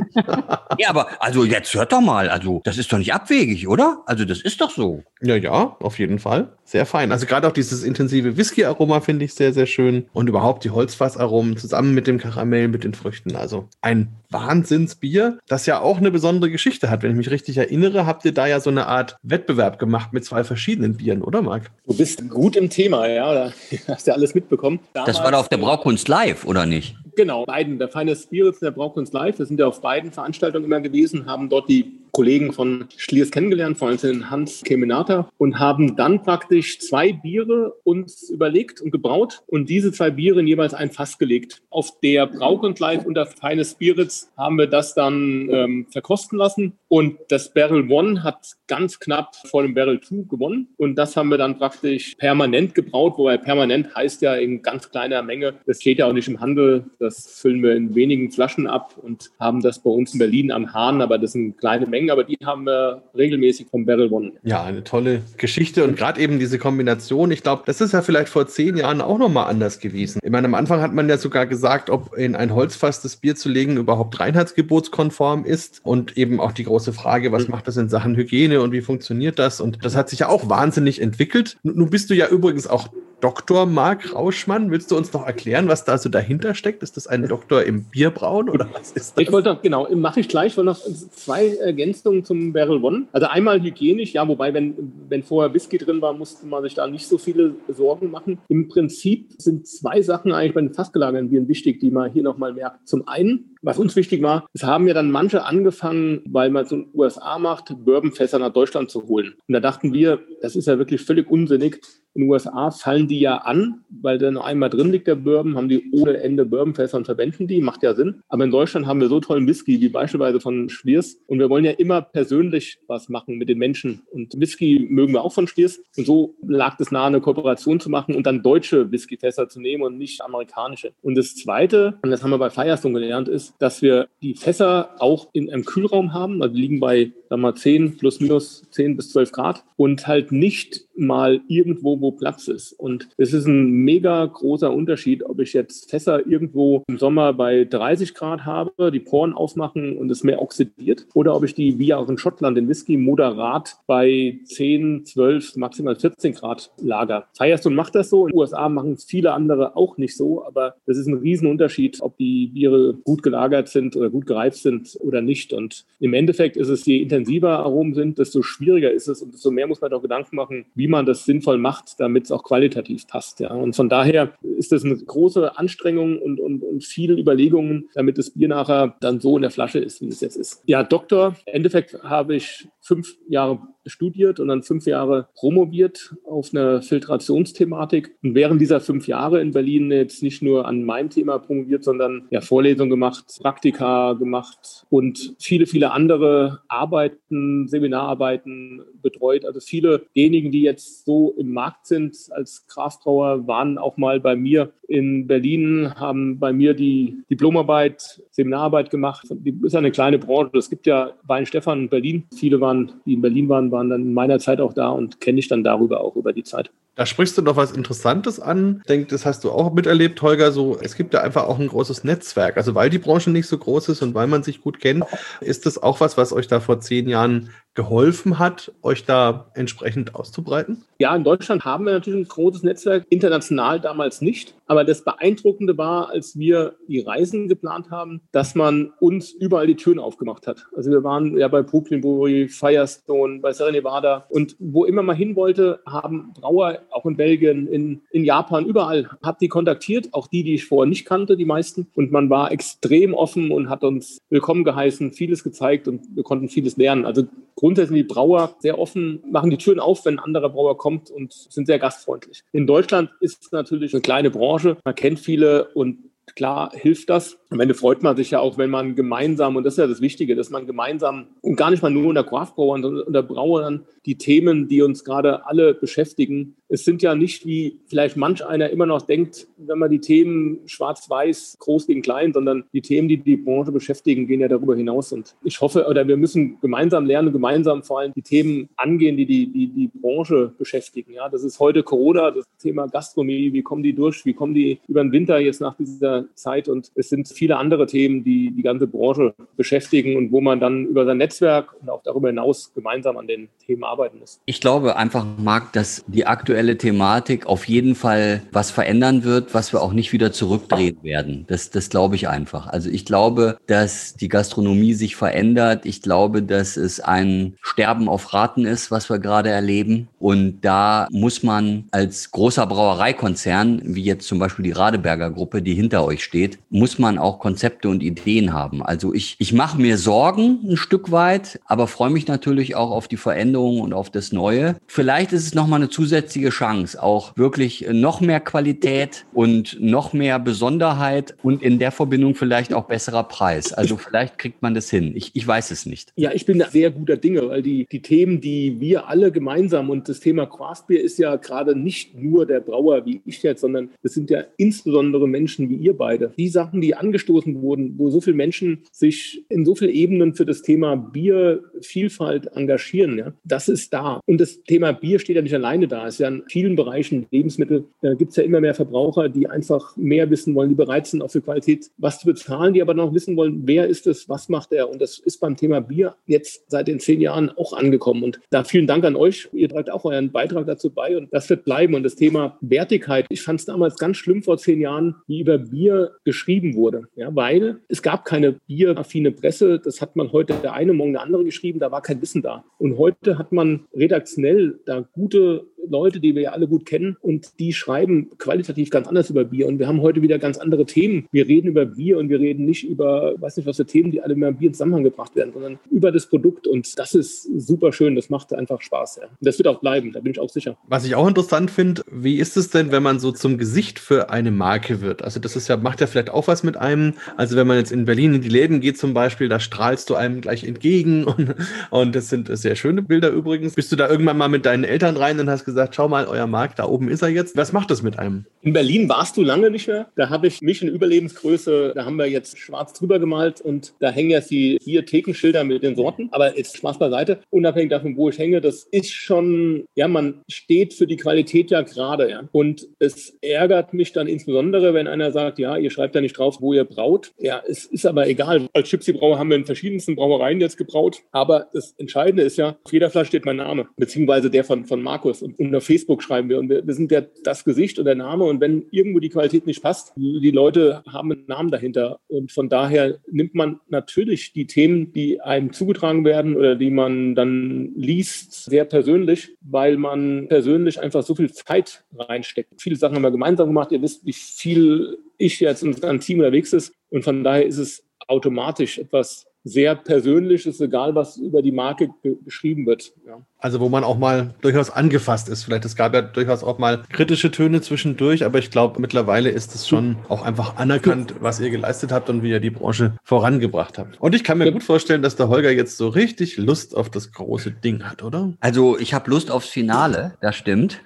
ja, aber also jetzt hört doch mal, also das ist doch nicht abwegig, oder? Also das ist doch so. Ja, ja, auf jeden Fall. Sehr fein. Also gerade auch dieses intensive Whisky-Aroma finde ich sehr, sehr schön. Und überhaupt die Holzfassaromen zusammen mit dem Karamell, mit den Früchten. Also ein Wahnsinnsbier, das ja auch eine besondere Geschichte hat. Wenn ich mich richtig erinnere, habt ihr da ja so eine Art Wettbewerb gemacht mit zwei verschiedenen Bieren, oder Marc? Du bist gut im Thema, ja. Da hast ja alles mitbekommen. Damals, das war da auf der Braukunst live, oder nicht? Genau, beiden, der Feine Spirits und der Braukunst Live, wir sind ja auf beiden Veranstaltungen immer gewesen, haben dort die Kollegen von Schliers kennengelernt, vor allem den Hans Kemenata, und haben dann praktisch zwei Biere uns überlegt und gebraut und diese zwei Biere in jeweils ein Fass gelegt. Auf der und der Feine Spirits haben wir das dann ähm, verkosten lassen und das Barrel One hat ganz knapp vor dem Barrel Two gewonnen und das haben wir dann praktisch permanent gebraut, wobei permanent heißt ja in ganz kleiner Menge. Das steht ja auch nicht im Handel, das füllen wir in wenigen Flaschen ab und haben das bei uns in Berlin am Hahn, aber das sind kleine Mengen Mengen, aber die haben wir regelmäßig vom Barrel One. Ja, eine tolle Geschichte und gerade eben diese Kombination. Ich glaube, das ist ja vielleicht vor zehn Jahren auch nochmal anders gewesen. Ich meine, am Anfang hat man ja sogar gesagt, ob in ein Holzfass das Bier zu legen überhaupt reinheitsgebotskonform ist und eben auch die große Frage, was mhm. macht das in Sachen Hygiene und wie funktioniert das? Und das hat sich ja auch wahnsinnig entwickelt. Nun bist du ja übrigens auch Dr. Marc Rauschmann. Willst du uns noch erklären, was da so dahinter steckt? Ist das ein Doktor im Bierbrauen oder was ist das? Ich wollte noch, genau, mache ich gleich, wollte noch zwei Ergänzungen zum Barrel One. Also einmal hygienisch, ja, wobei, wenn, wenn vorher Whisky drin war, musste man sich da nicht so viele Sorgen machen. Im Prinzip sind zwei Sachen eigentlich bei den fassgelagerten Bieren wichtig, die man hier nochmal merkt. Zum einen, was uns wichtig war, es haben ja dann manche angefangen, weil man es in den USA macht, Bourbonfässer nach Deutschland zu holen. Und da dachten wir, das ist ja wirklich völlig unsinnig. In den USA fallen die ja an, weil da noch einmal drin liegt der Bourbon, haben die ohne Ende Bourbonfässer und verwenden die, macht ja Sinn. Aber in Deutschland haben wir so tollen Whisky, wie beispielsweise von Schwiers. Und wir wollen ja immer persönlich was machen mit den Menschen. Und Whisky mögen wir auch von Schwiers. Und so lag es nahe, eine Kooperation zu machen und dann deutsche Whiskyfässer zu nehmen und nicht amerikanische. Und das Zweite, und das haben wir bei Firestone gelernt, ist, dass wir die Fässer auch in einem Kühlraum haben. Also die liegen bei, sagen wir mal, 10 plus minus 10 bis 12 Grad und halt nicht mal irgendwo, wo Platz ist. Und es ist ein mega großer Unterschied, ob ich jetzt Fässer irgendwo im Sommer bei 30 Grad habe, die Poren aufmachen und es mehr oxidiert, oder ob ich die wie auch in Schottland den Whisky moderat bei 10, 12, maximal 14 Grad lager. Firestone macht das so, in den USA machen es viele andere auch nicht so, aber das ist ein Riesenunterschied, ob die Biere gut gelagert sind oder gut gereift sind oder nicht. Und im Endeffekt ist es, je intensiver Aromen sind, desto schwieriger ist es und desto mehr muss man doch Gedanken machen, wie man das sinnvoll macht, damit es auch qualitativ passt. Ja. Und von daher ist das eine große Anstrengung und, und, und viele Überlegungen, damit das Bier nachher dann so in der Flasche ist, wie es jetzt ist. Ja, Doktor, im Endeffekt habe ich fünf Jahre studiert und dann fünf Jahre promoviert auf einer Filtrationsthematik. Und während dieser fünf Jahre in Berlin jetzt nicht nur an meinem Thema promoviert, sondern ja, Vorlesungen gemacht, Praktika gemacht und viele, viele andere Arbeiten, Seminararbeiten betreut. Also viele derjenigen, die jetzt so im Markt sind als Kraftbrauer, waren auch mal bei mir in Berlin, haben bei mir die Diplomarbeit, Seminararbeit gemacht. Das ist eine kleine Branche. Es gibt ja Weinstefan in Berlin. Viele waren, die in Berlin waren, waren dann in meiner Zeit auch da und kenne ich dann darüber auch über die Zeit. Da sprichst du doch was Interessantes an. Ich denke, das hast du auch miterlebt, Holger. So, es gibt ja einfach auch ein großes Netzwerk. Also weil die Branche nicht so groß ist und weil man sich gut kennt, ist das auch was, was euch da vor zehn Jahren geholfen hat, euch da entsprechend auszubreiten? Ja, in Deutschland haben wir natürlich ein großes Netzwerk, international damals nicht. Aber das Beeindruckende war, als wir die Reisen geplant haben, dass man uns überall die Türen aufgemacht hat. Also wir waren ja bei Brooklyn Brewery, Firestone, bei Sierra Nevada und wo immer man hin wollte, haben Brauer auch in Belgien, in, in Japan, überall, hat die kontaktiert, auch die, die ich vorher nicht kannte, die meisten. Und man war extrem offen und hat uns willkommen geheißen, vieles gezeigt und wir konnten vieles lernen. Also grundsätzlich die Brauer sehr offen, machen die Türen auf, wenn ein anderer Brauer kommt und sind sehr gastfreundlich. In Deutschland ist es natürlich eine kleine Branche. Man kennt viele und klar hilft das. Am Ende freut man sich ja auch, wenn man gemeinsam, und das ist ja das Wichtige, dass man gemeinsam und gar nicht mal nur unter Craftbrauern, sondern unter Brauern die Themen, die uns gerade alle beschäftigen, es sind ja nicht, wie vielleicht manch einer immer noch denkt, wenn man die Themen schwarz-weiß, groß gegen klein, sondern die Themen, die die Branche beschäftigen, gehen ja darüber hinaus. Und ich hoffe, oder wir müssen gemeinsam lernen, gemeinsam vor allem die Themen angehen, die die, die, die Branche beschäftigen. Ja, das ist heute Corona, das Thema Gastronomie, wie kommen die durch, wie kommen die über den Winter jetzt nach dieser Zeit? Und es sind viele andere Themen, die die ganze Branche beschäftigen und wo man dann über sein Netzwerk und auch darüber hinaus gemeinsam an den Themen arbeiten muss. Ich glaube einfach, Marc, dass die aktuelle Thematik auf jeden Fall was verändern wird, was wir auch nicht wieder zurückdrehen werden. Das, das glaube ich einfach. Also ich glaube, dass die Gastronomie sich verändert. Ich glaube, dass es ein Sterben auf Raten ist, was wir gerade erleben. Und da muss man als großer Brauereikonzern, wie jetzt zum Beispiel die Radeberger Gruppe, die hinter euch steht, muss man auch Konzepte und Ideen haben. Also ich, ich mache mir Sorgen ein Stück weit, aber freue mich natürlich auch auf die Veränderungen und auf das Neue. Vielleicht ist es nochmal eine zusätzliche Chance, auch wirklich noch mehr Qualität und noch mehr Besonderheit und in der Verbindung vielleicht auch besserer Preis. Also vielleicht kriegt man das hin. Ich, ich weiß es nicht. Ja, ich bin sehr guter Dinge, weil die, die Themen, die wir alle gemeinsam und das Thema Craft Beer ist ja gerade nicht nur der Brauer wie ich jetzt, sondern es sind ja insbesondere Menschen wie ihr beide. Die Sachen, die angestoßen wurden, wo so viele Menschen sich in so vielen Ebenen für das Thema Biervielfalt engagieren, ja, das ist da. Und das Thema Bier steht ja nicht alleine da. Es ist ja in vielen Bereichen Lebensmittel, da gibt es ja immer mehr Verbraucher, die einfach mehr wissen wollen, die bereit sind, auch für Qualität was zu bezahlen, die aber noch wissen wollen, wer ist es, was macht er. Und das ist beim Thema Bier jetzt seit den zehn Jahren auch angekommen. Und da vielen Dank an euch. Ihr tragt auch euren Beitrag dazu bei und das wird bleiben. Und das Thema Wertigkeit, ich fand es damals ganz schlimm vor zehn Jahren, wie über Bier geschrieben wurde. Ja, weil es gab keine bieraffine Presse. Das hat man heute der eine morgen der andere geschrieben. Da war kein Wissen da. Und heute hat man redaktionell da gute Leute, die wir ja alle gut kennen und die schreiben qualitativ ganz anders über Bier. Und wir haben heute wieder ganz andere Themen. Wir reden über Bier und wir reden nicht über, weiß nicht was für Themen, die alle mit Bier in Zusammenhang gebracht werden, sondern über das Produkt. Und das ist super schön. Das macht einfach Spaß. Ja. Das wird auch bleiben, da bin ich auch sicher. Was ich auch interessant finde, wie ist es denn, wenn man so zum Gesicht für eine Marke wird? Also das ist ja, macht ja vielleicht auch was mit einem. Also wenn man jetzt in Berlin in die Läden geht zum Beispiel, da strahlst du einem gleich entgegen und, und das sind sehr schöne Bilder übrigens. Bist du da irgendwann mal mit deinen Eltern rein und hast gesagt, schau mal, euer Markt, da oben ist er jetzt. Was macht das mit einem? In Berlin warst du lange nicht mehr. Da habe ich mich in Überlebensgröße, da haben wir jetzt schwarz drüber gemalt und da hängen jetzt die vier Thekenschilder mit den Sorten. Aber jetzt Spaß beiseite, unabhängig davon, wo ich hänge, das ist schon, ja, man steht für die Qualität ja gerade. Ja. Und es ärgert mich dann insbesondere, wenn einer sagt, ja, ihr schreibt da nicht drauf, wo ihr braut. Ja, es ist aber egal. Als Gypsy-Brauer haben wir in verschiedensten Brauereien jetzt gebraut. Aber das Entscheidende ist ja, auf jeder Flasche steht mein Name, beziehungsweise der von, von Markus. Und, auf Facebook schreiben wir und wir, wir sind ja das Gesicht und der Name und wenn irgendwo die Qualität nicht passt, die Leute haben einen Namen dahinter und von daher nimmt man natürlich die Themen, die einem zugetragen werden oder die man dann liest, sehr persönlich, weil man persönlich einfach so viel Zeit reinsteckt. Viele Sachen haben wir gemeinsam gemacht. Ihr wisst, wie viel ich jetzt in unserem Team unterwegs ist und von daher ist es automatisch etwas sehr persönlich ist, egal was über die Marke geschrieben wird. Ja. Also wo man auch mal durchaus angefasst ist. Vielleicht es gab ja durchaus auch mal kritische Töne zwischendurch, aber ich glaube mittlerweile ist es schon auch einfach anerkannt, was ihr geleistet habt und wie ihr die Branche vorangebracht habt. Und ich kann mir gut vorstellen, dass der Holger jetzt so richtig Lust auf das große Ding hat, oder? Also ich habe Lust aufs Finale, das stimmt.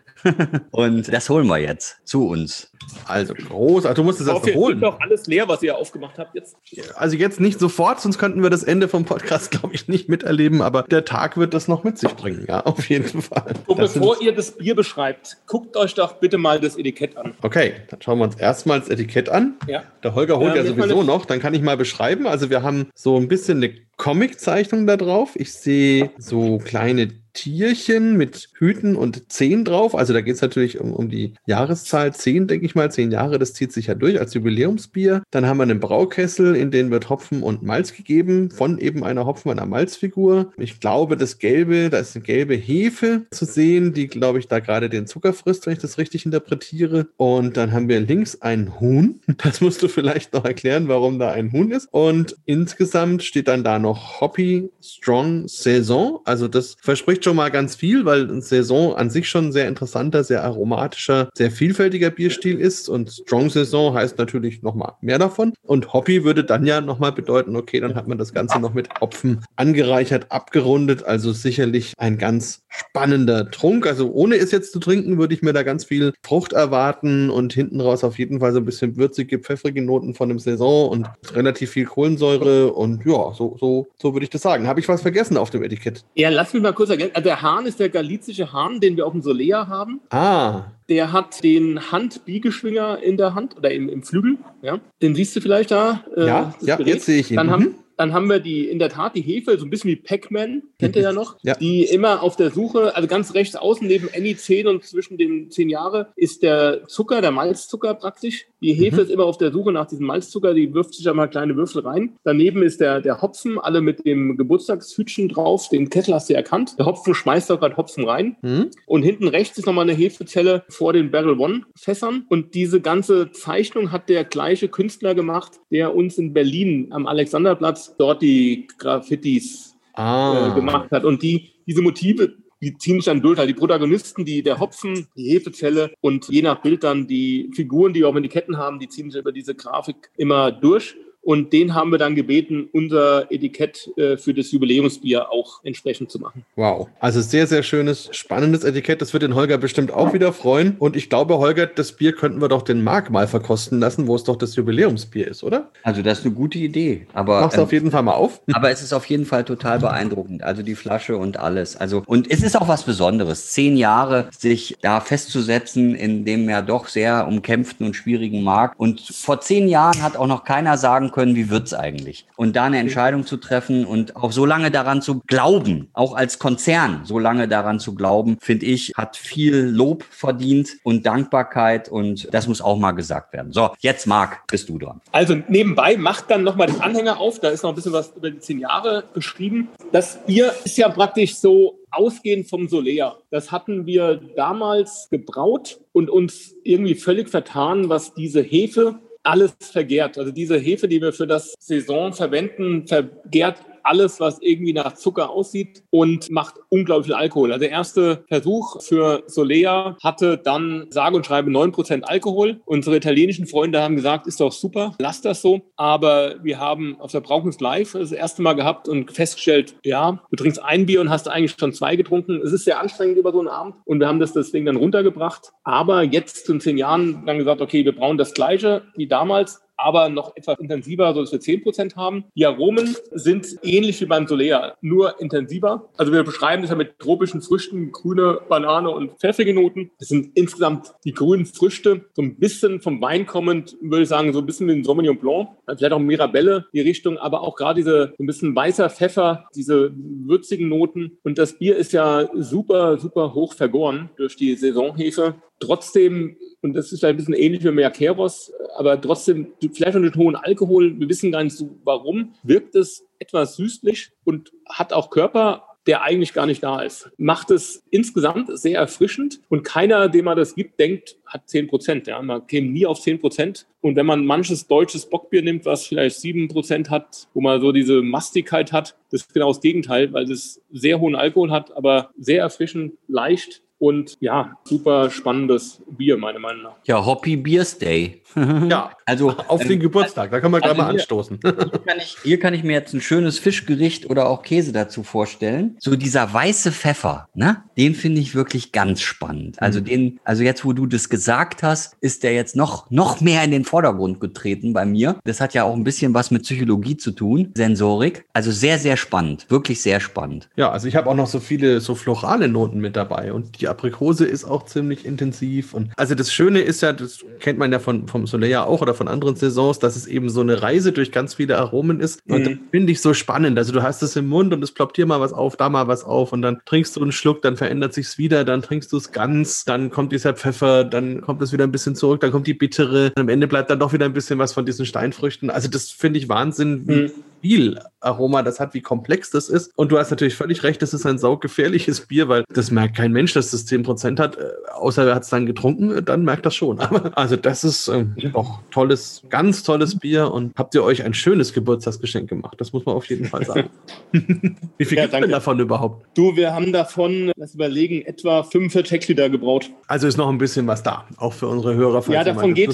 Und das holen wir jetzt zu uns. Also groß, also du musst es jetzt holen. doch alles leer, was ihr aufgemacht habt jetzt. Also jetzt nicht sofort, sonst könnten wir das Ende vom Podcast, glaube ich, nicht miterleben, aber der Tag wird das noch mit sich bringen, ja, auf jeden Fall. Und das bevor ihr das Bier beschreibt, guckt euch doch bitte mal das Etikett an. Okay, dann schauen wir uns erstmal das Etikett an. Ja. Der Holger holt ja, ja sowieso noch, dann kann ich mal beschreiben. Also wir haben so ein bisschen eine Comic-Zeichnung da drauf. Ich sehe so kleine Tierchen mit Hüten und Zehn drauf. Also da geht es natürlich um, um die Jahreszahl 10, denke ich mal. Zehn Jahre, das zieht sich ja durch als Jubiläumsbier. Dann haben wir einen Braukessel, in den wird Hopfen und Malz gegeben, von eben einer Hopfen- einer Malzfigur. Ich glaube, das Gelbe, da ist eine gelbe Hefe zu sehen, die, glaube ich, da gerade den Zucker frisst, wenn ich das richtig interpretiere. Und dann haben wir links ein Huhn. Das musst du vielleicht noch erklären, warum da ein Huhn ist. Und insgesamt steht dann da noch Hoppy Strong Saison. Also das verspricht schon mal ganz viel, weil Saison an sich schon ein sehr interessanter, sehr aromatischer, sehr vielfältiger Bierstil ist und Strong Saison heißt natürlich nochmal mehr davon. Und Hoppy würde dann ja nochmal bedeuten, okay, dann hat man das Ganze noch mit Hopfen angereichert, abgerundet, also sicherlich ein ganz spannender Trunk. Also ohne es jetzt zu trinken, würde ich mir da ganz viel Frucht erwarten und hinten raus auf jeden Fall so ein bisschen würzige, pfeffrige Noten von dem Saison und relativ viel Kohlensäure und ja, so, so, so würde ich das sagen. Habe ich was vergessen auf dem Etikett? Ja, lass mich mal kurz ergänzen. Also der Hahn ist der galizische Hahn, den wir auf dem Solea haben. Ah. Der hat den Handbiegeschwinger in der Hand oder im, im Flügel. Ja. Den siehst du vielleicht da. Äh, ja, ja jetzt sehe ich ihn. Dann, mhm. haben, dann haben wir die, in der Tat die Hefe, so ein bisschen wie Pac-Man, kennt ihr ja noch, ja. die immer auf der Suche, also ganz rechts außen neben Annie 10 und zwischen den 10 Jahre ist der Zucker, der Malzzucker praktisch. Die Hefe mhm. ist immer auf der Suche nach diesem Malzzucker, die wirft sich einmal kleine Würfel rein. Daneben ist der, der Hopfen, alle mit dem Geburtstagshütchen drauf, den Kessel hast du erkannt. Der Hopfen schmeißt auch gerade Hopfen rein. Mhm. Und hinten rechts ist nochmal eine Hefezelle vor den Barrel One Fässern. Und diese ganze Zeichnung hat der gleiche Künstler gemacht, der uns in Berlin am Alexanderplatz dort die Graffitis ah. äh, gemacht hat. Und die, diese Motive, die ziehen sich dann durch. Also die Protagonisten, die, der Hopfen, die Hefezelle und je nach Bild dann die Figuren, die auch in die Ketten haben, die ziehen sich über diese Grafik immer durch. Und den haben wir dann gebeten, unser Etikett äh, für das Jubiläumsbier auch entsprechend zu machen. Wow. Also sehr, sehr schönes, spannendes Etikett. Das wird den Holger bestimmt auch wieder freuen. Und ich glaube, Holger, das Bier könnten wir doch den Marc mal verkosten lassen, wo es doch das Jubiläumsbier ist, oder? Also das ist eine gute Idee. Aber, Mach's ähm, auf jeden Fall mal auf. Aber es ist auf jeden Fall total beeindruckend. Also die Flasche und alles. Also, und es ist auch was Besonderes. Zehn Jahre sich da festzusetzen in dem ja doch sehr umkämpften und schwierigen Markt. Und vor zehn Jahren hat auch noch keiner sagen können, wie wird's eigentlich? Und da eine Entscheidung zu treffen und auch so lange daran zu glauben, auch als Konzern so lange daran zu glauben, finde ich, hat viel Lob verdient und Dankbarkeit und das muss auch mal gesagt werden. So, jetzt Marc, bist du dran. Also nebenbei macht dann nochmal den Anhänger auf, da ist noch ein bisschen was über die zehn Jahre beschrieben. Das Bier ist ja praktisch so ausgehend vom Solea. Das hatten wir damals gebraut und uns irgendwie völlig vertan, was diese Hefe alles vergärt. Also diese Hefe, die wir für das Saison verwenden, vergärt alles, was irgendwie nach Zucker aussieht und macht unglaublich viel Alkohol. Also der erste Versuch für Solea hatte dann sage und schreibe 9% Alkohol. Unsere italienischen Freunde haben gesagt, ist doch super, lass das so. Aber wir haben auf der Brauchens Live das erste Mal gehabt und festgestellt, ja, du trinkst ein Bier und hast eigentlich schon zwei getrunken. Es ist sehr anstrengend über so einen Abend und wir haben das deswegen dann runtergebracht. Aber jetzt in zehn Jahren dann gesagt, okay, wir brauchen das Gleiche wie damals, aber noch etwas intensiver, so dass wir 10% haben. Die Aromen sind ähnlich wie beim Solea, nur intensiver. Also wir beschreiben das ja mit tropischen Früchten, grüne Banane und pfeffrige Noten. Das sind insgesamt die grünen Früchte, so ein bisschen vom Wein kommend, würde ich sagen, so ein bisschen wie ein Sauvignon Blanc, vielleicht auch Mirabelle, die Richtung, aber auch gerade diese so ein bisschen weißer Pfeffer, diese würzigen Noten. Und das Bier ist ja super, super hoch vergoren durch die Saisonhefe. Trotzdem und das ist ein bisschen ähnlich wie Merkeros, aber trotzdem vielleicht den hohen Alkohol. Wir wissen gar nicht so, warum. Wirkt es etwas süßlich und hat auch Körper, der eigentlich gar nicht da ist. Macht es insgesamt sehr erfrischend und keiner, dem man das gibt, denkt, hat 10 Prozent. Ja? Man käme nie auf 10 Prozent. Und wenn man manches deutsches Bockbier nimmt, was vielleicht 7 Prozent hat, wo man so diese Mastigkeit hat, das ist genau das Gegenteil, weil es sehr hohen Alkohol hat, aber sehr erfrischend, leicht und ja, super spannendes Bier, meiner Meinung nach. Ja, Hoppy Beers Day. ja, also auf ähm, den Geburtstag, da kann man also gleich mal hier, anstoßen. Hier kann, ich, hier kann, ich, mir jetzt ein schönes Fischgericht oder auch Käse dazu vorstellen. So dieser weiße Pfeffer, ne? Den finde ich wirklich ganz spannend. Also mhm. den, also jetzt, wo du das gesagt hast, ist der jetzt noch, noch mehr in den Vordergrund getreten bei mir. Das hat ja auch ein bisschen was mit Psychologie zu tun, Sensorik. Also sehr, sehr spannend, wirklich sehr spannend. Ja, also ich habe auch noch so viele so florale Noten mit dabei und die Aprikose ist auch ziemlich intensiv. Und also das Schöne ist ja, das kennt man ja von, vom Soleil auch oder von anderen Saisons, dass es eben so eine Reise durch ganz viele Aromen ist. Und mhm. das finde ich so spannend. Also du hast es im Mund und es ploppt hier mal was auf, da mal was auf und dann trinkst du einen Schluck, dann verändert sich's wieder, dann trinkst du es ganz, dann kommt dieser Pfeffer, dann kommt es wieder ein bisschen zurück, dann kommt die bittere, am Ende bleibt dann doch wieder ein bisschen was von diesen Steinfrüchten. Also das finde ich Wahnsinn, wie, mhm viel Aroma das hat, wie komplex das ist. Und du hast natürlich völlig recht, das ist ein saugefährliches Bier, weil das merkt kein Mensch, dass das 10% hat, äh, außer er hat es dann getrunken, dann merkt das schon. Aber also das ist äh, auch tolles, ganz tolles Bier und habt ihr euch ein schönes Geburtstagsgeschenk gemacht. Das muss man auf jeden Fall sagen. wie viel ja, gibt es davon überhaupt? Du, wir haben davon, lass überlegen, etwa 45 Hektoliter gebraut. Also ist noch ein bisschen was da, auch für unsere Hörer, falls ja, davon geht.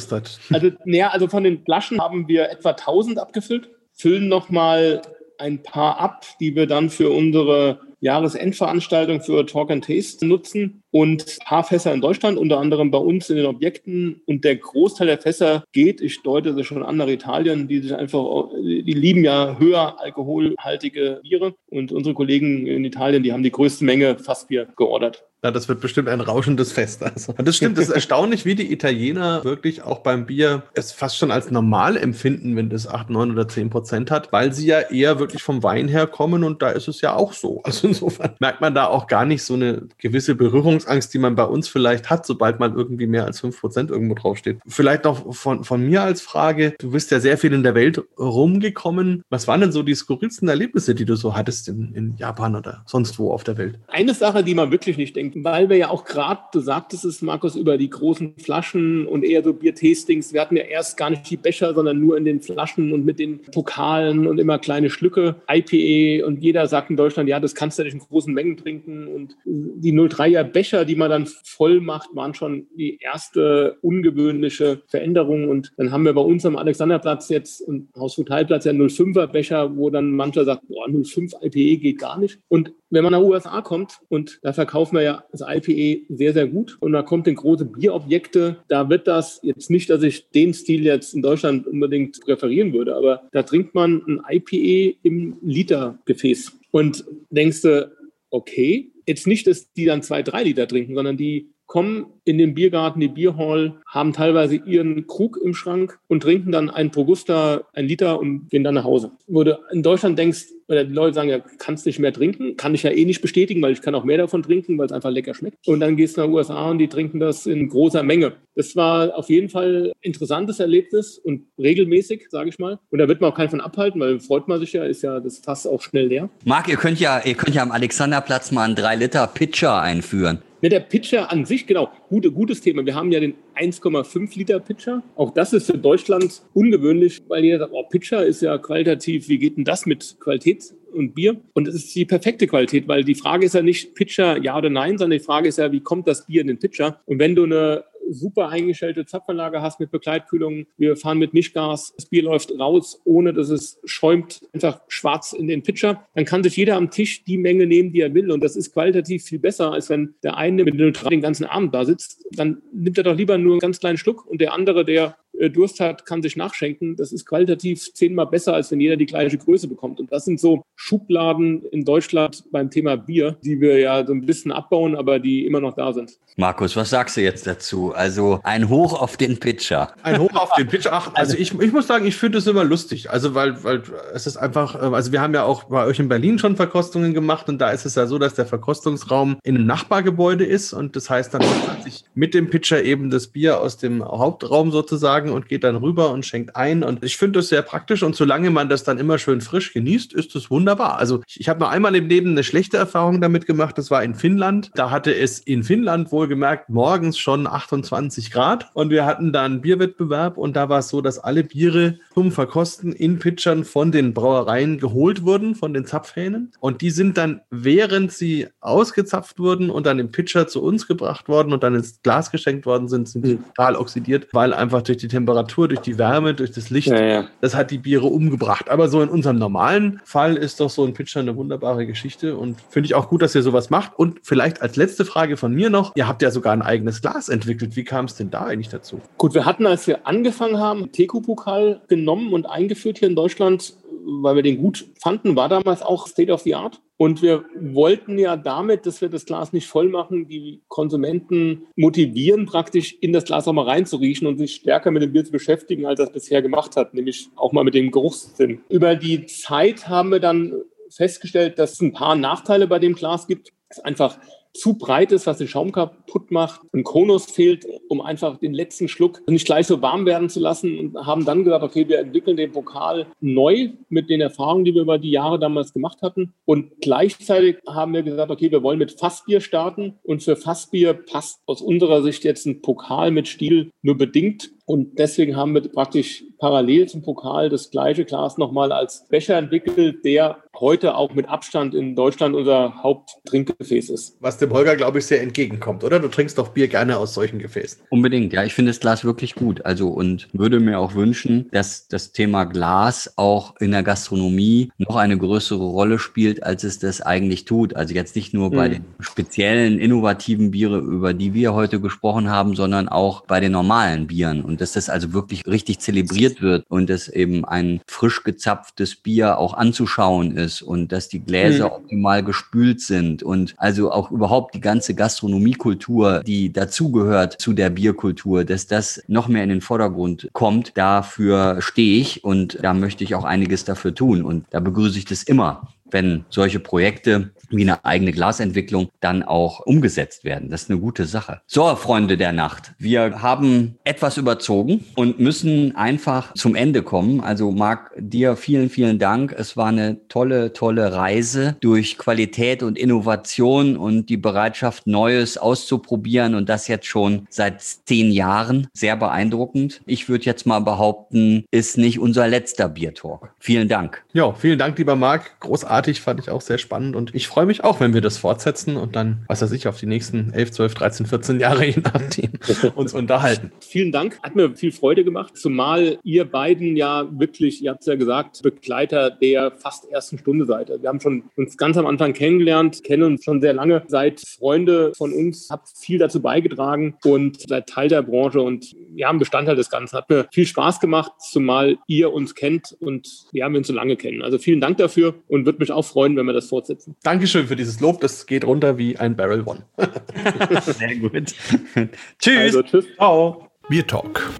Also, naja, also von den Flaschen haben wir etwa 1000 abgefüllt füllen nochmal ein paar ab, die wir dann für unsere Jahresendveranstaltung für Talk and Taste nutzen und ein paar Fässer in Deutschland, unter anderem bei uns in den Objekten. Und der Großteil der Fässer geht, ich deute das schon an nach Italien, die sich einfach, die lieben ja höher alkoholhaltige Biere. Und unsere Kollegen in Italien, die haben die größte Menge Fassbier geordert. Ja, das wird bestimmt ein rauschendes Fest. Also, das stimmt, es ist erstaunlich, wie die Italiener wirklich auch beim Bier es fast schon als normal empfinden, wenn das 8, 9 oder 10 Prozent hat, weil sie ja eher wirklich vom Wein her kommen und da ist es ja auch so. Also insofern merkt man da auch gar nicht so eine gewisse Berührungsangst, die man bei uns vielleicht hat, sobald man irgendwie mehr als 5 Prozent irgendwo draufsteht. Vielleicht noch von, von mir als Frage, du bist ja sehr viel in der Welt rumgekommen. Was waren denn so die skurrilsten Erlebnisse, die du so hattest in, in Japan oder sonst wo auf der Welt? Eine Sache, die man wirklich nicht denkt, weil wir ja auch gerade, du sagtest es, Markus, über die großen Flaschen und eher so Biertastings. Wir hatten ja erst gar nicht die Becher, sondern nur in den Flaschen und mit den Pokalen und immer kleine Schlücke. IPA und jeder sagt in Deutschland, ja, das kannst du nicht in großen Mengen trinken. Und die 03er Becher Becher, die man dann voll macht, waren schon die erste ungewöhnliche Veränderung. Und dann haben wir bei uns am Alexanderplatz jetzt im Hausfuteilplatz ja 05er Becher, wo dann mancher sagt, boah, 05 IPE geht gar nicht. Und wenn man nach USA kommt, und da verkaufen wir ja das IPE sehr, sehr gut, und da kommt in große Bierobjekte, da wird das jetzt nicht, dass ich den Stil jetzt in Deutschland unbedingt präferieren würde, aber da trinkt man ein IPE im Litergefäß und denkst du, okay, jetzt nicht, dass die dann zwei, drei Liter trinken, sondern die kommen in den Biergarten, die Bierhall, haben teilweise ihren Krug im Schrank und trinken dann ein Progusta, ein Liter und gehen dann nach Hause. Wo du in Deutschland denkst, oder die Leute sagen, ja, kannst nicht mehr trinken. Kann ich ja eh nicht bestätigen, weil ich kann auch mehr davon trinken, weil es einfach lecker schmeckt. Und dann gehst du nach USA und die trinken das in großer Menge. Das war auf jeden Fall ein interessantes Erlebnis und regelmäßig, sage ich mal. Und da wird man auch keinen von abhalten, weil freut man sich ja, ist ja das Fass auch schnell leer. Marc, ihr könnt ja, ihr könnt ja am Alexanderplatz mal einen 3-Liter-Pitcher einführen. Ne, der Pitcher an sich, genau, gute, gutes Thema. Wir haben ja den 1,5 Liter Pitcher. Auch das ist für Deutschland ungewöhnlich, weil jeder sagt, oh, Pitcher ist ja qualitativ, wie geht denn das mit Qualität und Bier? Und es ist die perfekte Qualität, weil die Frage ist ja nicht Pitcher ja oder nein, sondern die Frage ist ja, wie kommt das Bier in den Pitcher? Und wenn du eine super eingestellte Zapfanlage hast mit Begleitkühlung. Wir fahren mit Mischgas. Das Bier läuft raus, ohne dass es schäumt, einfach schwarz in den Pitcher. Dann kann sich jeder am Tisch die Menge nehmen, die er will. Und das ist qualitativ viel besser, als wenn der eine mit neutral den ganzen Abend da sitzt. Dann nimmt er doch lieber nur einen ganz kleinen Schluck und der andere, der Durst hat, kann sich nachschenken. Das ist qualitativ zehnmal besser, als wenn jeder die gleiche Größe bekommt. Und das sind so Schubladen in Deutschland beim Thema Bier, die wir ja so ein bisschen abbauen, aber die immer noch da sind. Markus, was sagst du jetzt dazu? Also ein Hoch auf den Pitcher. Ein Hoch auf den Pitcher. Ach, also ich, ich muss sagen, ich finde es immer lustig. Also weil, weil es ist einfach, äh, also wir haben ja auch bei euch in Berlin schon Verkostungen gemacht und da ist es ja so, dass der Verkostungsraum in einem Nachbargebäude ist und das heißt dann sich mit dem Pitcher eben das Bier aus dem Hauptraum sozusagen und geht dann rüber und schenkt ein. Und ich finde das sehr praktisch. Und solange man das dann immer schön frisch genießt, ist das wunderbar. Also ich, ich habe nur einmal im Leben eine schlechte Erfahrung damit gemacht, das war in Finnland. Da hatte es in Finnland wohlgemerkt morgens schon 28 Grad. Und wir hatten da einen Bierwettbewerb. Und da war es so, dass alle Biere zum Verkosten in Pitchern von den Brauereien geholt wurden, von den Zapfhähnen. Und die sind dann, während sie ausgezapft wurden und dann im Pitcher zu uns gebracht worden und dann ins Glas geschenkt worden sind, sind sie total oxidiert, weil einfach durch die Temperatur, durch die Wärme, durch das Licht, ja, ja. das hat die Biere umgebracht. Aber so in unserem normalen Fall ist doch so ein Pitcher eine wunderbare Geschichte und finde ich auch gut, dass ihr sowas macht. Und vielleicht als letzte Frage von mir noch, ihr habt ja sogar ein eigenes Glas entwickelt. Wie kam es denn da eigentlich dazu? Gut, wir hatten, als wir angefangen haben, Teku-Pokal genommen und eingeführt hier in Deutschland, weil wir den gut fanden, war damals auch State of the Art. Und wir wollten ja damit, dass wir das Glas nicht voll machen, die Konsumenten motivieren, praktisch in das Glas auch mal reinzuriechen und sich stärker mit dem Bier zu beschäftigen, als das bisher gemacht hat, nämlich auch mal mit dem Geruchssinn. Über die Zeit haben wir dann festgestellt, dass es ein paar Nachteile bei dem Glas gibt. Es ist einfach zu breit ist, was den Schaum kaputt macht. Ein Konus fehlt, um einfach den letzten Schluck nicht gleich so warm werden zu lassen und haben dann gesagt, okay, wir entwickeln den Pokal neu mit den Erfahrungen, die wir über die Jahre damals gemacht hatten. Und gleichzeitig haben wir gesagt, okay, wir wollen mit Fassbier starten und für Fassbier passt aus unserer Sicht jetzt ein Pokal mit Stiel nur bedingt. Und deswegen haben wir praktisch parallel zum Pokal das gleiche Glas nochmal als Becher entwickelt, der heute auch mit Abstand in Deutschland unser Haupttrinkgefäß ist. Was dem Holger, glaube ich, sehr entgegenkommt, oder? Du trinkst doch Bier gerne aus solchen Gefäßen. Unbedingt, ja. Ich finde das Glas wirklich gut. Also und würde mir auch wünschen, dass das Thema Glas auch in der Gastronomie noch eine größere Rolle spielt, als es das eigentlich tut. Also jetzt nicht nur bei mhm. den speziellen, innovativen Biere, über die wir heute gesprochen haben, sondern auch bei den normalen Bieren. Und dass das also wirklich richtig zelebriert wird und dass eben ein frisch gezapftes Bier auch anzuschauen ist und dass die Gläser mhm. optimal gespült sind und also auch überhaupt die ganze Gastronomiekultur, die dazugehört zu der Bierkultur, dass das noch mehr in den Vordergrund kommt. Dafür stehe ich und da möchte ich auch einiges dafür tun und da begrüße ich das immer wenn solche Projekte wie eine eigene Glasentwicklung dann auch umgesetzt werden. Das ist eine gute Sache. So, Freunde der Nacht, wir haben etwas überzogen und müssen einfach zum Ende kommen. Also Marc, dir vielen, vielen Dank. Es war eine tolle, tolle Reise durch Qualität und Innovation und die Bereitschaft, Neues auszuprobieren und das jetzt schon seit zehn Jahren. Sehr beeindruckend. Ich würde jetzt mal behaupten, ist nicht unser letzter Biertalk. Vielen Dank. Ja, vielen Dank, lieber Marc. Großartig großartig, fand ich auch sehr spannend und ich freue mich auch, wenn wir das fortsetzen und dann, was weiß ich, auf die nächsten 11, 12, 13, 14 Jahre je nachdem uns unterhalten. Vielen Dank, hat mir viel Freude gemacht, zumal ihr beiden ja wirklich, ihr habt es ja gesagt, Begleiter der fast ersten Stunde seid. Wir haben schon uns ganz am Anfang kennengelernt, kennen uns schon sehr lange, seid Freunde von uns, habt viel dazu beigetragen und seid Teil der Branche und wir haben Bestandteil des Ganzen. Hat mir viel Spaß gemacht, zumal ihr uns kennt und wir haben uns so lange kennen. Also vielen Dank dafür und würde mich auch freuen, wenn wir das fortsetzen. Dankeschön für dieses Lob. Das geht runter wie ein Barrel One. Sehr gut. tschüss. Also, tschüss. Ciao. Bier Talk.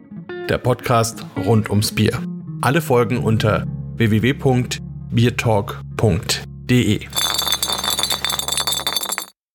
Der Podcast rund ums Bier. Alle Folgen unter www.biertalk.de.